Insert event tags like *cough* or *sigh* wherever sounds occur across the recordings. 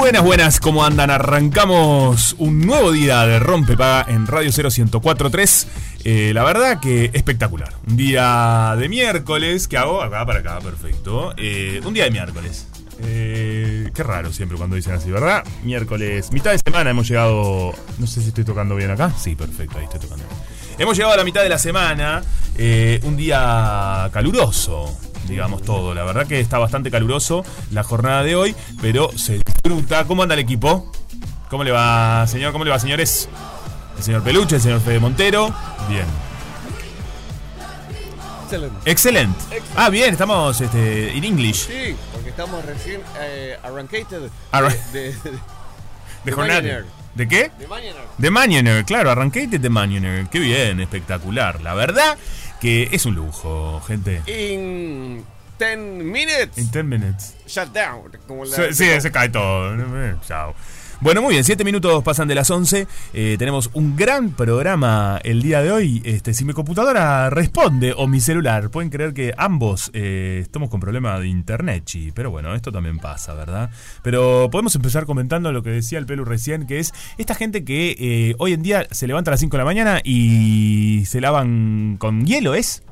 Buenas, buenas, ¿cómo andan? Arrancamos un nuevo día de Rompepaga en Radio 0143. Eh, la verdad que espectacular. Un día de miércoles, ¿qué hago? Acá para acá, perfecto. Eh, un día de miércoles. Eh, qué raro siempre cuando dicen así, ¿verdad? Miércoles, mitad de semana hemos llegado. No sé si estoy tocando bien acá. Sí, perfecto, ahí estoy tocando. Hemos llegado a la mitad de la semana. un día caluroso, digamos todo. La verdad que está bastante caluroso la jornada de hoy, pero se ¿Cómo anda el equipo? ¿Cómo le va, señor? ¿Cómo le va, señores? El señor Peluche, el señor Fede Montero. Bien. Excelente. Excelente. Ah, bien, estamos este, in English. Sí, porque estamos recién eh, arrancated Arra- de, de, de, *laughs* De jornada. Mañaner. ¿De qué? de mañana. De Manioner, claro, arranqué de Manioner. Qué bien, espectacular. La verdad que es un lujo, gente. In 10 minutes, In 10 minutes. shut down. Como la, Sí, sí, se cae todo. Chao. Bueno, muy bien, 7 minutos pasan de las 11. Eh, tenemos un gran programa el día de hoy. Este, si mi computadora responde o mi celular, pueden creer que ambos eh, estamos con problema de internet, chi. Pero bueno, esto también pasa, ¿verdad? Pero podemos empezar comentando lo que decía el Pelu recién, que es esta gente que eh, hoy en día se levanta a las 5 de la mañana y se lavan con hielo, ¿es?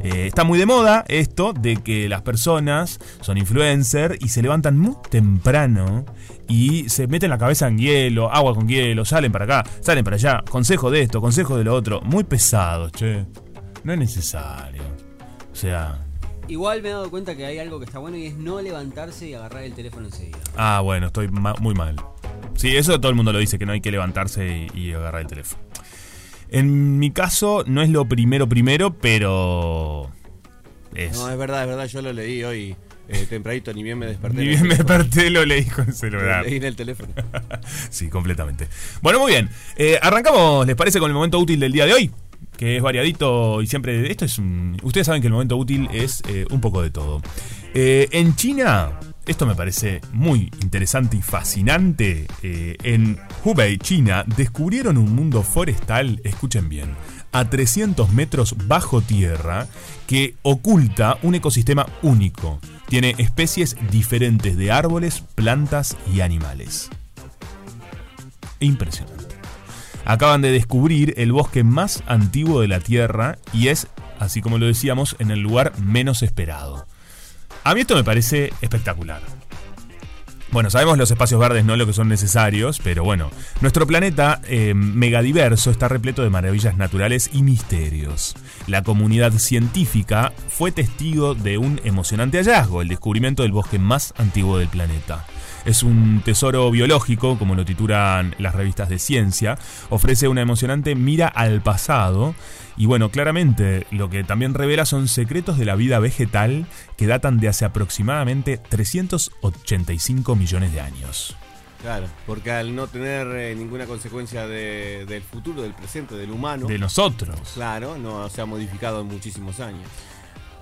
Eh, está muy de moda esto de que las personas son influencers y se levantan muy temprano y se meten la cabeza en hielo, agua con hielo, salen para acá, salen para allá, consejo de esto, consejo de lo otro, muy pesados, che. No es necesario. O sea, Igual me he dado cuenta que hay algo que está bueno y es no levantarse y agarrar el teléfono enseguida. ah, bueno, estoy ma- muy mal. Sí, eso todo el mundo lo dice, que no hay que levantarse y, y agarrar el teléfono. En mi caso, no es lo primero primero, pero... Es. No, es verdad, es verdad, yo lo leí hoy eh, tempranito, ni bien me desperté. Ni bien me desperté, lo leí con el celular. Lo leí en el teléfono. *laughs* sí, completamente. Bueno, muy bien. Eh, arrancamos, ¿les parece con el momento útil del día de hoy? Que es variadito y siempre. Esto es un. Ustedes saben que el momento útil es eh, un poco de todo. Eh, en China, esto me parece muy interesante y fascinante. eh, en Hubei, China, descubrieron un mundo forestal, escuchen bien, a 300 metros bajo tierra que oculta un ecosistema único. Tiene especies diferentes de árboles, plantas y animales. Impresionante. Acaban de descubrir el bosque más antiguo de la Tierra y es, así como lo decíamos, en el lugar menos esperado. A mí esto me parece espectacular. Bueno, sabemos los espacios verdes no lo que son necesarios, pero bueno, nuestro planeta eh, megadiverso está repleto de maravillas naturales y misterios. La comunidad científica fue testigo de un emocionante hallazgo, el descubrimiento del bosque más antiguo del planeta. Es un tesoro biológico, como lo titulan las revistas de ciencia. Ofrece una emocionante mira al pasado. Y bueno, claramente lo que también revela son secretos de la vida vegetal que datan de hace aproximadamente 385 millones de años. Claro, porque al no tener eh, ninguna consecuencia de- del futuro, del presente, del humano, De nosotros. claro, no se ha modificado en muchísimos años.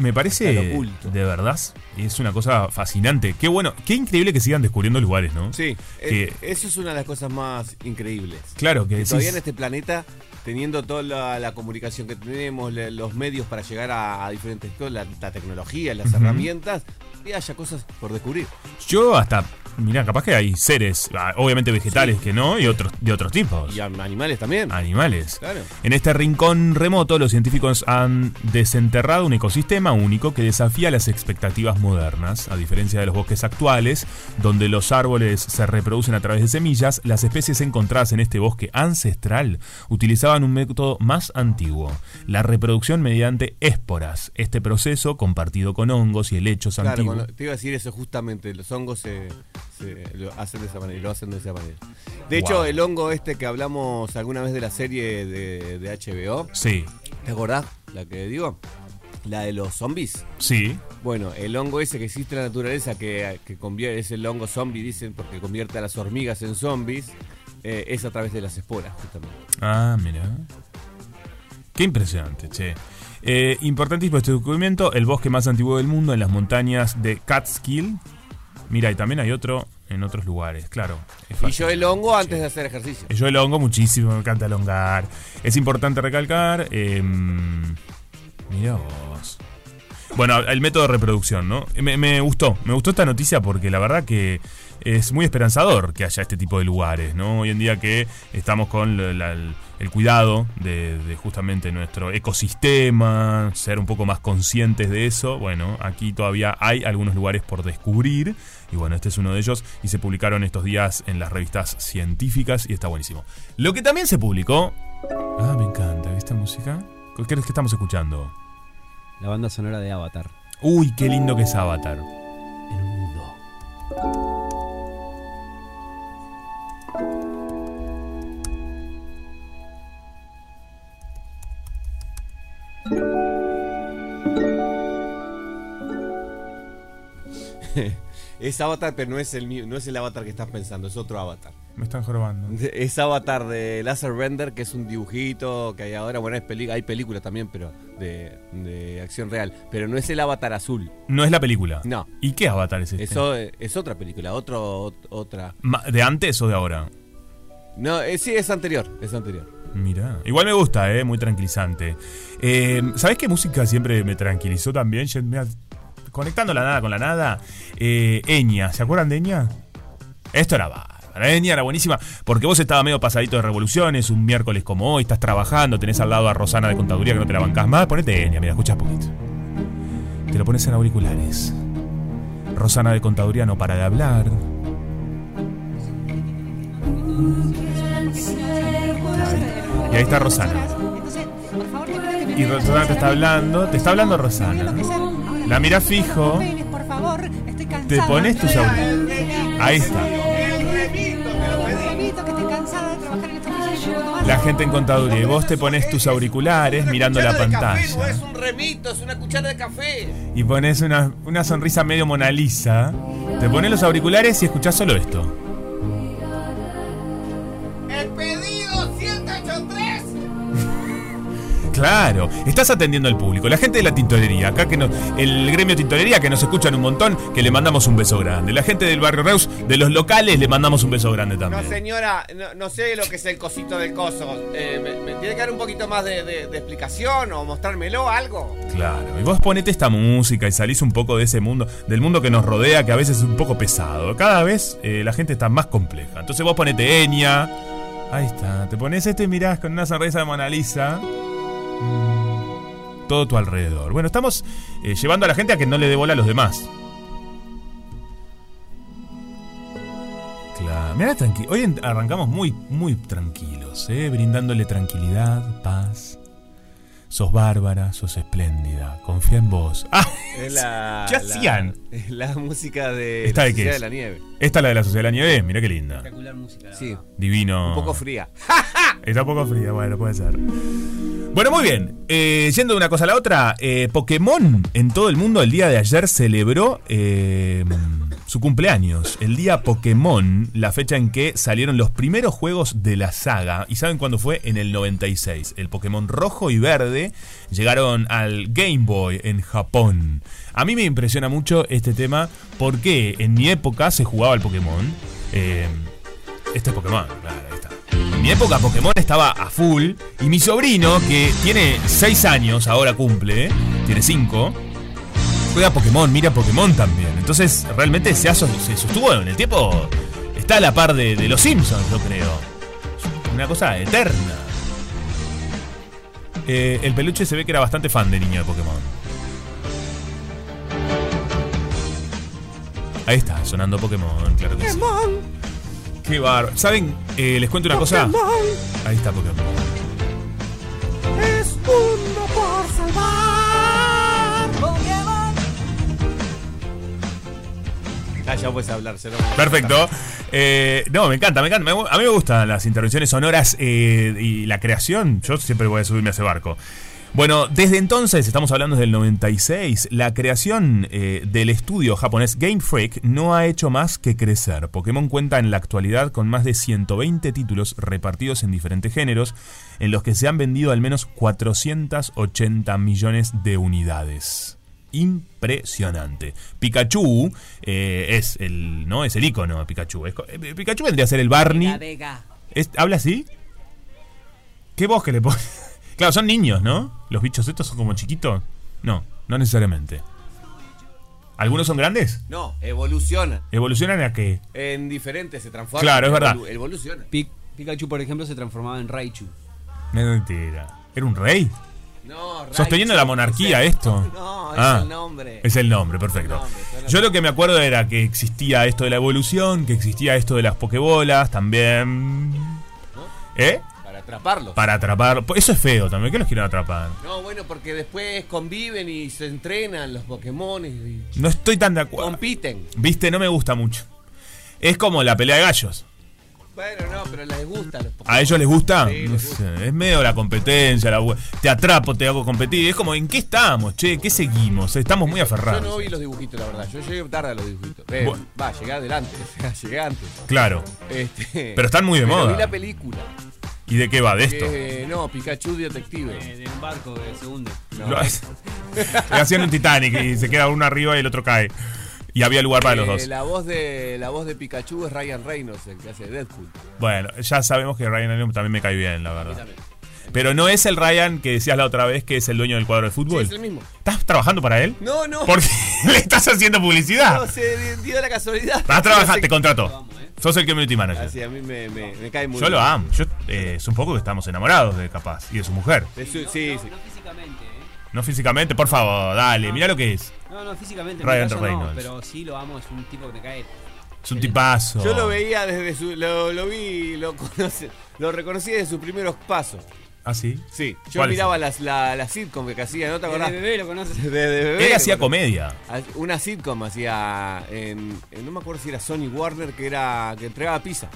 Me parece de verdad, es una cosa fascinante. Qué bueno, qué increíble que sigan descubriendo lugares, ¿no? Sí, Que- eh, eso es una de las cosas más increíbles. Claro, que Que decís- todavía en este planeta, teniendo toda la, la comunicación que tenemos, le- los medios para llegar a, a diferentes cosas, la, la tecnología, las herramientas, y haya cosas por descubrir. Yo hasta, mirá, capaz que hay seres, ah, obviamente vegetales que no, y otros de otros tipos. Y animales también. Animales. Claro. En este rincón remoto, los científicos han desenterrado un ecosistema único que desafía las expectativas modernas. A diferencia de los bosques actuales, donde los árboles se reproducen a través de semillas, las especies encontradas en este bosque ancestral utilizaban un método más antiguo, la reproducción mediante ésporas. Este proceso, compartido con hongos y helechos Claro, antiguos. Cuando- te iba a decir eso justamente, los hongos se, se lo hacen de esa manera, lo hacen de esa manera. De hecho, el hongo este que hablamos alguna vez de la serie de, de HBO, Sí, ¿te acordás? La que digo, la de los zombies. sí. Bueno, el hongo ese que existe en la naturaleza, que, que convierte, es el hongo zombie, dicen, porque convierte a las hormigas en zombies, eh, es a través de las esporas, justamente. Ah, mira. Qué impresionante, che. Eh, importantísimo este descubrimiento, el bosque más antiguo del mundo en las montañas de Catskill. Mira, y también hay otro en otros lugares, claro. Y yo el hongo antes de hacer ejercicio. Yo el hongo muchísimo, me encanta elongar. Es importante recalcar. Eh, mira vos. Bueno, el método de reproducción, ¿no? Me, me gustó, me gustó esta noticia porque la verdad que es muy esperanzador que haya este tipo de lugares, ¿no? Hoy en día que estamos con la- la- el, cuidado de, de justamente nuestro ecosistema, ser un poco más conscientes de eso, bueno, aquí todavía hay algunos lugares por descubrir y bueno, este es uno de ellos y se publicaron estos días en las revistas científicas y está buenísimo. Lo que también se publicó... Ah, me encanta, ¿viste música? ¿Qué es que estamos escuchando? La banda sonora de Avatar. Uy, qué lindo que es Avatar. Es avatar, pero no es el no es el avatar que estás pensando, es otro avatar. Me están jorobando. Es avatar de Laser Render, que es un dibujito que hay ahora. Bueno, hay película también, pero de, de acción real. Pero no es el avatar azul. No es la película. No. ¿Y qué Avatar es este? Eso eh, es otra película, otro, ot- otra. ¿De antes o de ahora? No, eh, sí, es anterior, es anterior. Mira, igual me gusta, ¿eh? muy tranquilizante. Eh, ¿Sabés qué música siempre me tranquilizó también? Conectando la nada con la nada. Eh, Eña, ¿se acuerdan de Eña? Esto era bárbaro. Eña era buenísima porque vos estabas medio pasadito de revoluciones, un miércoles como hoy, estás trabajando, tenés al lado a Rosana de Contaduría que no te la bancás más. Ponete Eña, mira, escucha poquito. Te lo pones en auriculares. Rosana de Contaduría no para de hablar. Y ahí está Rosana. Y Rosana te está hablando, te está hablando Rosana. La mira fijo, te pones tus auriculares. Ahí está. La gente en contaduría. Y vos te pones tus auriculares mirando la pantalla. un remito, es una cuchara de café. Y pones una, una sonrisa medio Mona Lisa. Te pones los auriculares y escuchás solo esto. Claro, estás atendiendo al público, la gente de la tintorería, acá que nos, el gremio tintorería que nos escuchan un montón, que le mandamos un beso grande. La gente del barrio Reus, de los locales, le mandamos un beso grande No, también. señora, no, no sé lo que es el cosito del coso. Eh, ¿me, me tiene que dar un poquito más de, de- de explicación o mostrármelo algo? Claro, y vos ponete esta música y salís un poco de ese mundo, del mundo que nos rodea, que a veces es un poco pesado. Cada vez eh, la gente está más compleja. Entonces vos ponete Enya. Ahí está, te pones esto y mirás con una sonrisa de Mona Lisa. Todo tu alrededor. Bueno, estamos eh, llevando a la gente a que no le dé bola a los demás. Claro, mirá tranqui. Hoy arrancamos muy, muy tranquilos, ¿eh? brindándole tranquilidad, paz. Sos bárbara, sos espléndida. Confía en vos. *laughs* Ah, Es la, ¿Qué hacían? La, es *laughs* la música de ¿Esta la de qué Sociedad es? de la Nieve. esta es la de la Sociedad de la Nieve. Mira qué linda. Espectacular música. la Sí. Divino. un poco fría. *laughs* Está un poco fría, bueno, puede ser. Bueno, muy bien. Eh, yendo de una cosa a la otra, eh, Pokémon en todo el mundo el día de ayer celebró eh, su cumpleaños. El día Pokémon, la fecha en que salieron los primeros juegos de la saga. ¿Y saben cuándo fue? En el 96. El Pokémon rojo y verde llegaron al Game Boy en Japón. A mí me impresiona mucho este tema porque en mi época se jugaba al Pokémon. Eh, este es Pokémon, claro. En mi época Pokémon estaba a full y mi sobrino, que tiene 6 años, ahora cumple, tiene 5, juega Pokémon, mira Pokémon también. Entonces realmente se, se sostuvo en el tiempo, está a la par de, los Simpsons, yo creo. Una cosa eterna. Eh, el peluche se ve que era bastante fan de niño de Pokémon. Ahí está, sonando Pokémon, claro que sí. Qué bárbaro. ¿Saben? Eh, les cuento una cosa. Ahí está Pokémon. Es uno por salvar. Ah, ya puedes hablar, se lo- Perfecto. Eh, no, me encanta, me encanta. A mí me gustan las intervenciones sonoras eh, y la creación. Yo siempre voy a subirme a ese barco. Bueno, desde entonces, estamos hablando del 96, la creación eh, del estudio japonés Game Freak no ha hecho más que crecer. Pokémon cuenta en la actualidad con más de 120 títulos repartidos en diferentes géneros, en los que se han vendido al menos 480 millones de unidades. Impresionante. Pikachu eh, es el no es el icono Pikachu. Es eh, Pikachu vendría a ser el Barney. Vega. ¿Es- ¿Habla así? ¿Qué voz que le pone? *laughs* Claro, son niños, ¿no? Los bichos estos son como chiquitos. No, no necesariamente. ¿Algunos son grandes? No, evoluciona. ¿Evolucionan a qué? En diferentes se transforma. Claro, es verdad. Evolu- Evoluciona. Pi- Pikachu, por ejemplo, se transformaba en Raichu. No mentira. ¿Era un rey? No, Sosteniendo Raichu, la monarquía esto. *laughs* No, es Ah, el nombre. Es el nombre, perfecto. El nombre, suena- Yo lo que me acuerdo era que existía esto de la evolución, que existía esto de las pokebolas también. ¿Eh? Para atraparlos. Para atrapar. Eso es feo también. ¿Qué los quieren atrapar? No, bueno, porque después conviven y se entrenan los Pokémon y No estoy tan de acuerdo. compiten. Viste, no me gusta mucho. Es como la pelea de gallos. Bueno, no, pero les gusta los Pokémon. ¿A ellos les gusta? Sí, no les sé, es medio la competencia, la te atrapo, te hago competir. Es como, ¿en qué estamos, che? ¿Qué seguimos? Estamos muy Yo aferrados. no vi los dibujitos, la verdad. Yo llegué tarde a los dibujitos. Eh, Bueno. Va, llegué adelante. *laughs* llegué antes. Claro. Este, Pero están muy de pero moda. Vi la película. ¿Y de qué va? ¿De esto? No, Pikachu Detective. Eh, de un barco que se hunde. No. Hacían un Titanic y se queda uno arriba y el otro cae. Y había lugar para los Eh, dos. La voz de la voz de Pikachu es Ryan Reynolds, el que hace de Deadpool. Bueno, ya sabemos que Ryan Reynolds también me cae bien, la verdad. Pero no es el Ryan que decías la otra vez que es el dueño del cuadro de Sí, fútbol. es el mismo. ¿Estás trabajando para él? No, no. ¿Por qué *laughs* le estás haciendo publicidad? No, se dio la casualidad. Estás trabajando, te contrató. Sos el community manager. Así, a mí me, me, me cae muy Yo lo amo. Yo, eh, es un poco que estamos enamorados de Capaz y de su mujer. Sí, sí. No físicamente, ¿eh? No físicamente, por favor, dale, mira lo que es. No, no, físicamente. en Ryan caso Reynolds. pero sí lo amo, es un tipo que me cae. Es un tipazo. Yo lo veía desde su. Lo, lo vi, lo *laughs* conocí, lo reconocí desde sus primeros pasos. ¿Ah, sí? Sí. Yo ¿Cuál es? miraba las, la, la sitcom que hacía, ¿no te acordás? De bebé lo conoces. De, de bebé. Él hacía Bueno, comedia. Una sitcom hacía en, en- No me acuerdo si era Sony Warner, que era. que entregaba pizza.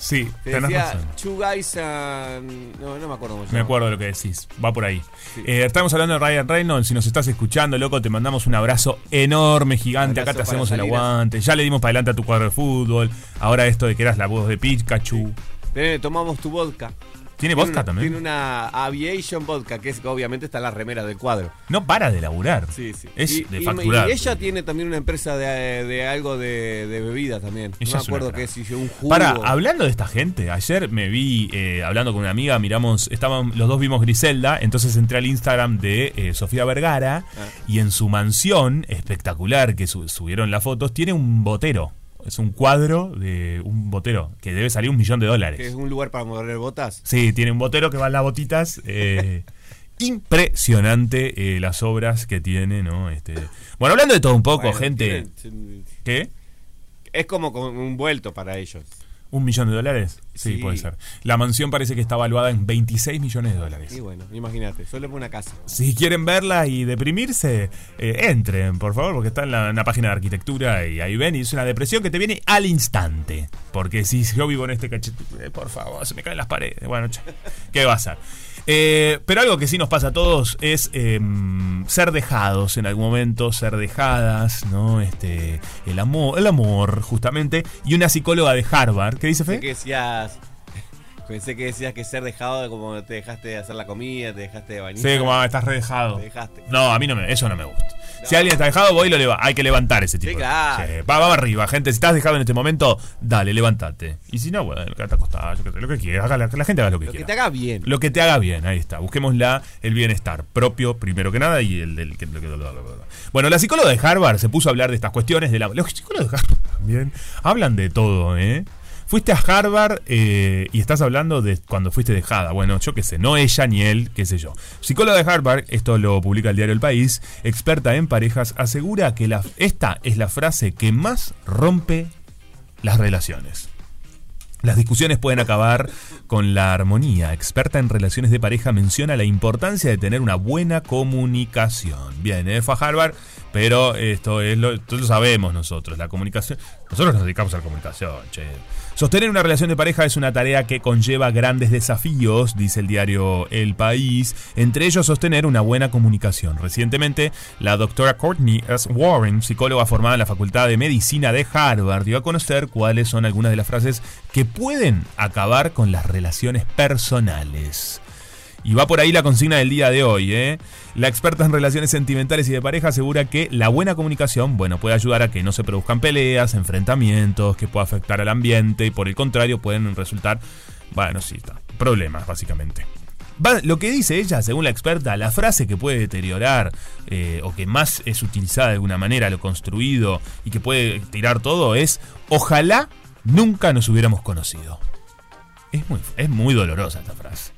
Sí, Que tenés decía razón. Two Guys No, no me acuerdo se Me acuerdo de lo que decís. Va por ahí. Sí. Eh, estamos hablando de Ryan Reynolds. Si nos estás escuchando, loco, te mandamos un abrazo enorme, gigante. Abrazo Acá te hacemos el aguante. Ya le dimos para adelante a tu cuadro de fútbol. Ahora esto de que eras la voz de Pikachu. Tené, tomamos tu vodka. ¿Tiene vodka una- también? Tiene una Aviation Vodka, que es que obviamente está en la remera del cuadro. No para de laburar. Sí, sí. Es y, de facturar. y ella tiene también una empresa de, de algo de, de bebida también. Ella no me acuerdo qué es, si un jugo. Para, hablando de esta gente, ayer me vi eh, hablando con una amiga, miramos, estaban, los dos vimos Griselda, entonces entré al Instagram de eh, Sofía Vergara Ah. y en su mansión espectacular que su- subieron las fotos, tiene un botero. Es un cuadro de un botero que debe salir un millón de dólares. Que es un lugar para mover botas. Sí, tiene un botero que va en las botitas. eh, *laughs* impresionante eh, las obras que tiene, ¿no? Este, bueno, hablando de todo un poco, Bueno, gente. tienen- ¿Qué? es como un vuelto para ellos. ¿Un millón de dólares? Sí, Sí. puede ser. La mansión parece que está valuada en 26 millones de dólares. Y bueno, imagínate, solo por una casa. Si quieren verla y deprimirse, eh, entren, por favor, porque está en la, en la página de arquitectura y ahí ven y es una depresión que te viene al instante. Porque si yo vivo en este cachete, eh, por favor, se me caen las paredes. Bueno, *laughs* ¿qué va a ser? Eh, pero algo que sí nos pasa a todos es eh, ser dejados en algún momento, ser dejadas, ¿no? Este, el amor, el amor, justamente. Y una psicóloga de Harvard, ¿qué dice Fe? que decías. Pensé que decías que ser dejado como te dejaste de hacer la comida, te dejaste de bañar. Sí, como ah, estás redejado. Te dejaste. No, a mí no me, eso no me gusta. Si alguien está dejado, voy y lo leva. Hay que levantar ese tipo. Sí, claro. Sí, Va, va arriba, gente. Si estás dejado en este momento, dale, levántate. Y si no, bueno, quédate acostado, yo qué sé, lo que quieras. Haga la, que la gente haga lo que Lo que quiera. te haga bien. Lo que te haga bien, ahí está. Busquemos la, el bienestar propio, primero que nada, y el del que. lo que- Bueno, la psicóloga de Harvard se puso a hablar de estas cuestiones. De la, los psicólogos de Harvard *laughs* también hablan de todo, ¿eh? Fuiste a Harvard eh, y estás hablando de cuando fuiste dejada. Bueno, yo qué sé, no ella ni él, qué sé yo. Psicóloga de Harvard, esto lo publica el diario El País, experta en parejas, asegura que esta es la frase que más rompe las relaciones. Las discusiones pueden acabar con la armonía. Experta en relaciones de pareja menciona la importancia de tener una buena comunicación. Bien, ¿eh? fue a Harvard, pero esto es lo, esto lo sabemos nosotros. La comunicación. Nosotros nos dedicamos a la comunicación, che. Sostener una relación de pareja es una tarea que conlleva grandes desafíos, dice el diario El País, entre ellos sostener una buena comunicación. Recientemente, la doctora Courtney S. Warren, psicóloga formada en la Facultad de Medicina de Harvard, dio a conocer cuáles son algunas de las frases que pueden acabar con las relaciones personales. Y va por ahí la consigna del día de hoy, ¿eh? La experta en relaciones sentimentales y de pareja asegura que la buena comunicación, bueno, puede ayudar a que no se produzcan peleas, enfrentamientos, que pueda afectar al ambiente y por el contrario pueden resultar, bueno, sí, está, problemas básicamente. Lo que dice ella, según la experta, la frase que puede deteriorar eh, o que más es utilizada de alguna manera, lo construido y que puede tirar todo es, ojalá nunca nos hubiéramos conocido. Es muy, es muy dolorosa esta frase.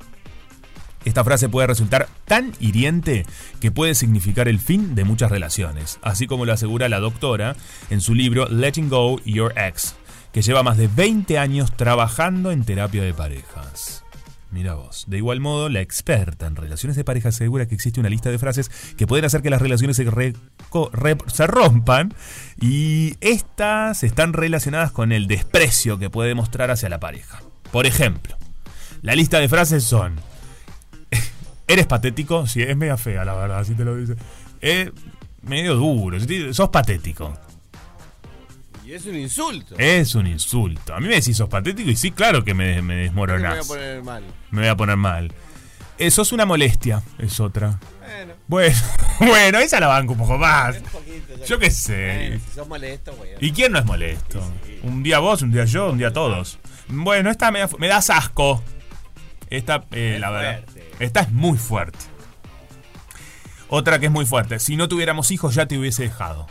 Esta frase puede resultar tan hiriente que puede significar el fin de muchas relaciones, así como lo asegura la doctora en su libro Letting Go Your Ex, que lleva más de 20 años trabajando en terapia de parejas. Mira vos. De igual modo, la experta en relaciones de pareja asegura que existe una lista de frases que pueden hacer que las relaciones se, se rompan y estas están relacionadas con el desprecio que puede mostrar hacia la pareja. Por ejemplo, la lista de frases son ¿Eres patético? Sí, es media fea, la verdad, así te lo dice. Es medio duro, sos patético. Y es un insulto. Es un insulto. A mí me decís sos patético y sí, claro que me, me ¿Por qué me voy a desmoronás. poner mal. Me voy a poner mal. Eh, sos una molestia, es otra. Bueno, Bueno, *laughs* bueno, esa la banco un poco más. un poquito. Yo que- qué sé. Bueno, si sos molesto, güey. ¿Y quién no es molesto? Un día vos, un día yo, un día todos. Bueno, esta me, me das asco. Esta, eh, Es la verdad. fuerte. Esta es muy fuerte. Otra que es muy fuerte. Si no tuviéramos hijos, ya te hubiese dejado.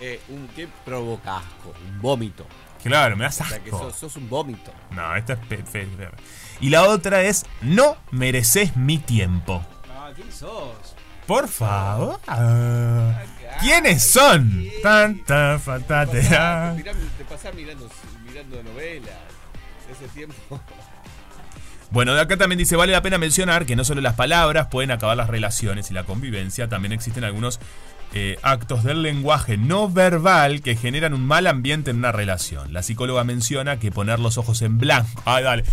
Eh, un, ¿Qué provoca asco? Un vómito. Claro, me das O sea, que asco. sos, sos un vómito. No, esta es fe- fe- fe- Y la otra es, no mereces mi tiempo. Ah, ¿quién sos? Por favor. ¿Quiénes son? Tanta. Te pasás- Te pasás mirando, mirando novelas. Ese tiempo. Bueno, de acá también dice, vale la pena mencionar que no solo las palabras pueden acabar las relaciones y la convivencia, también existen algunos eh, actos del lenguaje no verbal que generan un mal ambiente en una relación. La psicóloga menciona que poner los ojos en blanco... Ay, dale.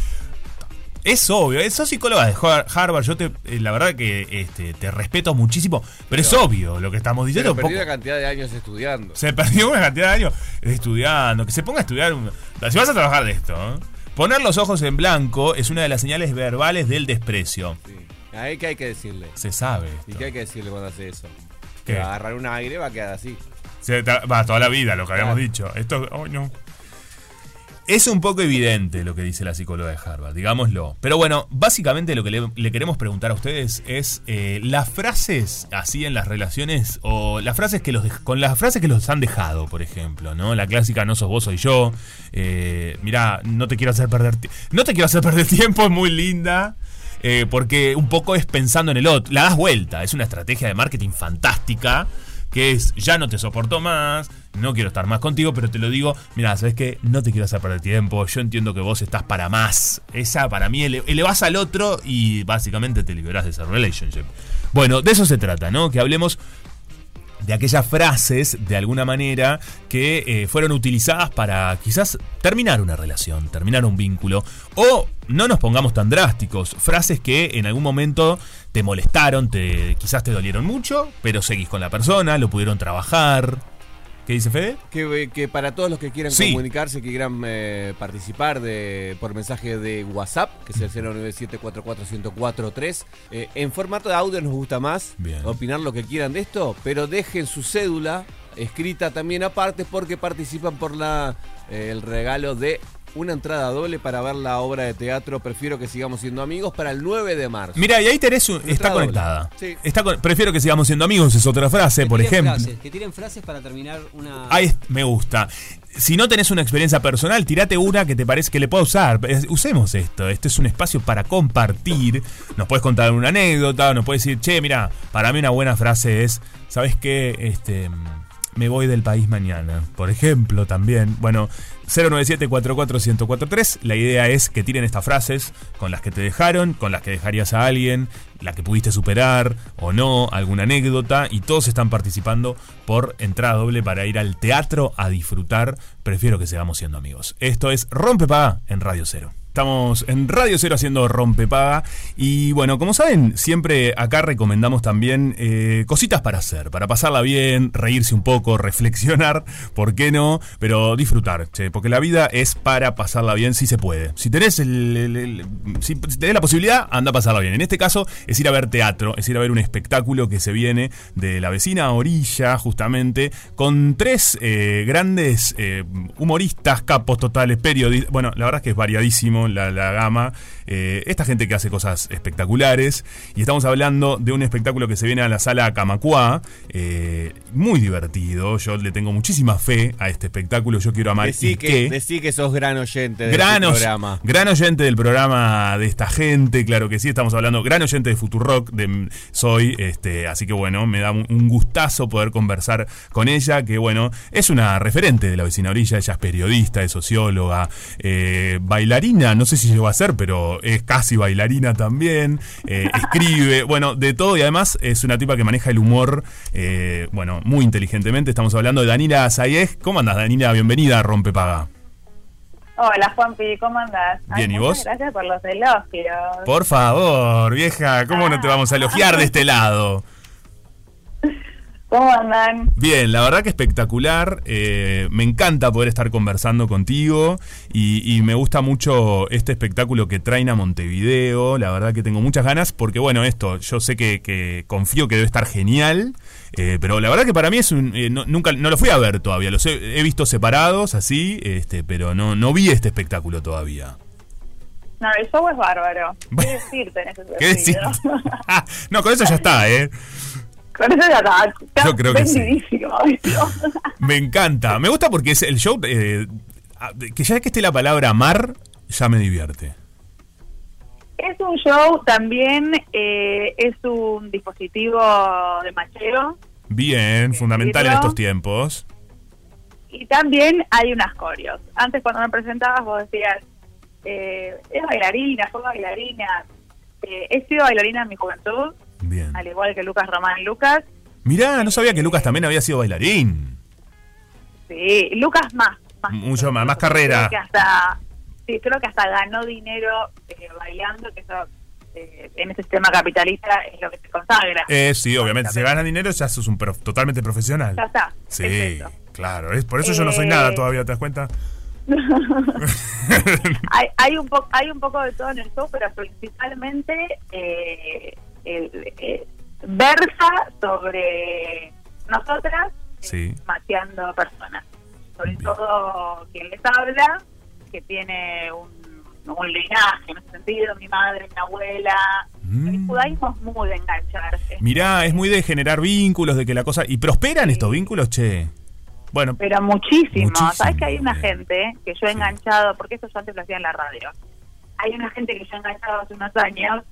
Es obvio, eh, sos psicóloga de Har- Harvard, yo te, eh, la verdad que este, te respeto muchísimo, pero, es obvio lo que estamos diciendo. Perdí poco- una cantidad de años estudiando. se perdió una cantidad de años estudiando, que se ponga a estudiar. un- Si vas a trabajar de esto, ¿eh? Poner los ojos en blanco es una de las señales verbales del desprecio. Sí. Ahí que hay que decirle. Se sabe. ¿Y qué hay que decirle cuando hace eso? ¿Qué? Que va a agarrar un aire va a quedar así. Se va toda la vida, lo que habíamos Claro. dicho. Esto, oh, no. Es un poco evidente lo que dice la psicóloga de Harvard, digámoslo. Pero bueno, básicamente lo que le, queremos preguntar a ustedes es eh, las frases así en las relaciones o las frases que los con las frases que los han dejado, por ejemplo, ¿no? La clásica no sos vos soy yo. Eh, mirá, no te quiero hacer perder no te quiero hacer perder *laughs* tiempo, es muy linda. eh, porque un poco es pensando en el otro, la das vuelta, es una estrategia de marketing fantástica que es ya no te soporto más, no quiero estar más contigo, pero te lo digo, mira, sabes que no te quiero hacer perder tiempo, yo entiendo que vos estás para más. Esa para mí ele- elevás al otro y básicamente te liberás de esa relationship. Bueno, de eso se trata, ¿no? Que hablemos de aquellas frases, de alguna manera, que eh, fueron utilizadas para quizás terminar una relación, terminar un vínculo, o no nos pongamos tan drásticos, frases que en algún momento te molestaron, te, quizás te dolieron mucho, pero seguís con la persona, lo pudieron trabajar. ¿Qué dice Fede? Que, que para todos los que quieran Sí. comunicarse, que quieran eh, participar de, por mensaje de WhatsApp, que es el 097441043, eh, en formato de audio nos gusta más, Bien. opinar lo que quieran de esto, pero dejen su cédula escrita también aparte porque participan por la eh, el regalo de una entrada doble para ver la obra de teatro Prefiero que sigamos siendo amigos para el 9 de marzo. Mira, y ahí tenés un- está doble. conectada. Sí. Está con- prefiero que sigamos siendo amigos, es otra frase, Que por tiren ejemplo. frases, que tiren frases para terminar una. Ahí es- me gusta. Si no tenés una experiencia personal, tirate una que te parece que le pueda usar. Es- Usemos esto. Este es un espacio para compartir. Nos puedes contar una anécdota, nos puedes decir, che, mira, para mí una buena frase es, ¿sabes qué? Este, mm, me voy del país mañana. Por ejemplo, también. Bueno, 097-44-1043. La idea es que tiren estas frases con las que te dejaron, con las que dejarías a alguien, la que pudiste superar o no, alguna anécdota. Y todos están participando por entrada doble para ir al teatro a disfrutar. Prefiero que sigamos siendo amigos. Esto es Rompepaga en Radio Cero. Estamos en Radio Cero haciendo Rompepaga. Y bueno, como saben, siempre acá recomendamos también eh, cositas para hacer, para pasarla bien, reírse un poco, *laughs* reflexionar, ¿por qué no? Pero disfrutar, porque la vida es para pasarla bien si se puede. Si tenés, el, si tenés la posibilidad, anda a pasarla bien. En este caso es ir a ver teatro, es ir a ver un espectáculo que se viene de la vecina orilla, justamente, con tres eh, grandes eh, humoristas, capos totales, periodistas. Bueno, la verdad es que es variadísimo la, la gama. Eh, esta gente que hace cosas espectaculares. Y estamos hablando de un espectáculo que se viene a la sala Camacuá. eh, muy divertido. Yo le tengo muchísima fe a este espectáculo. Yo quiero amar. Decí y que, decí que sos gran oyente del Gran, os- programa. gran oyente del programa de esta gente, claro que sí, estamos hablando, gran oyente de Futurock, de, soy, este, así que bueno, me da un, un gustazo poder conversar con ella, que bueno, es una referente de la vecina orilla, ella es periodista, es socióloga, eh, bailarina, no sé si llegó a ser, pero es casi bailarina también, eh, *laughs* escribe, bueno, de todo y además es una tipa que maneja el humor, eh, bueno, muy inteligentemente, estamos hablando de Danila Sayej, ¿cómo andas Danila? Bienvenida a Rompepaga. Hola Juanpi, ¿cómo andás? Bien, ¿y vos? Gracias por los elogios. Por favor, vieja, ¿cómo no te vamos a elogiar de este lado? *laughs* ¿Cómo andan? Bien, la verdad que espectacular. eh, me encanta poder estar conversando contigo y, y me gusta mucho este espectáculo que traen a Montevideo. La verdad que tengo muchas ganas porque, bueno, esto, yo sé que, que confío que debe estar genial, eh, pero la verdad que para mí es un. eh, no, nunca, no lo fui a ver todavía, los he, he visto separados así, este, pero no, no vi este espectáculo todavía. No, el show es bárbaro. ¿Qué decirte en ese ¿Qué decir? sentido? *laughs* *laughs* no, con eso ya está, ¿eh? Con eso ya está. está Yo creo que sí. vendidísimo esto. *laughs* Me encanta. Me gusta porque es el show. eh, que ya que esté la palabra amar, ya me divierte. Es un show también, eh, es un dispositivo de machero Bien, fundamental en estos tiempos. y también hay unas coreos. Antes cuando me presentabas vos decías, eh, es bailarina, fue bailarina. Eh, he sido bailarina en mi juventud, Bien. al igual que Lucas Román Lucas. Mirá, no sabía que Lucas también había sido bailarín. Sí, Lucas más. más Mucho más, más carrera. Creo que hasta, sí, creo que hasta ganó dinero eh, bailando, que eso eh, en este sistema capitalista es lo que se consagra. Eh, sí, obviamente. Si gana dinero, ya sos un prof- totalmente profesional. Ya está. Sí, es claro. Es, por eso yo no soy Eh, nada todavía, ¿te das cuenta? *laughs* hay, hay un poco hay un poco de todo en el show, pero principalmente eh, el, eh, versa sobre nosotras Sí. macheando personas. Sobre Bien. todo quien les habla, que tiene un, un linaje en ese sentido, mi madre, mi abuela. Mm. El judaísmo es muy de engancharse. Mirá, es muy de generar vínculos, de que la cosa. ¿Y prosperan estos vínculos, che? Bueno, Pero muchísimo. Muchísimo, ¿Sabes que hay una gente que yo he Sí. enganchado, porque eso yo antes lo hacía en la radio? Hay una gente que yo he enganchado hace unos años,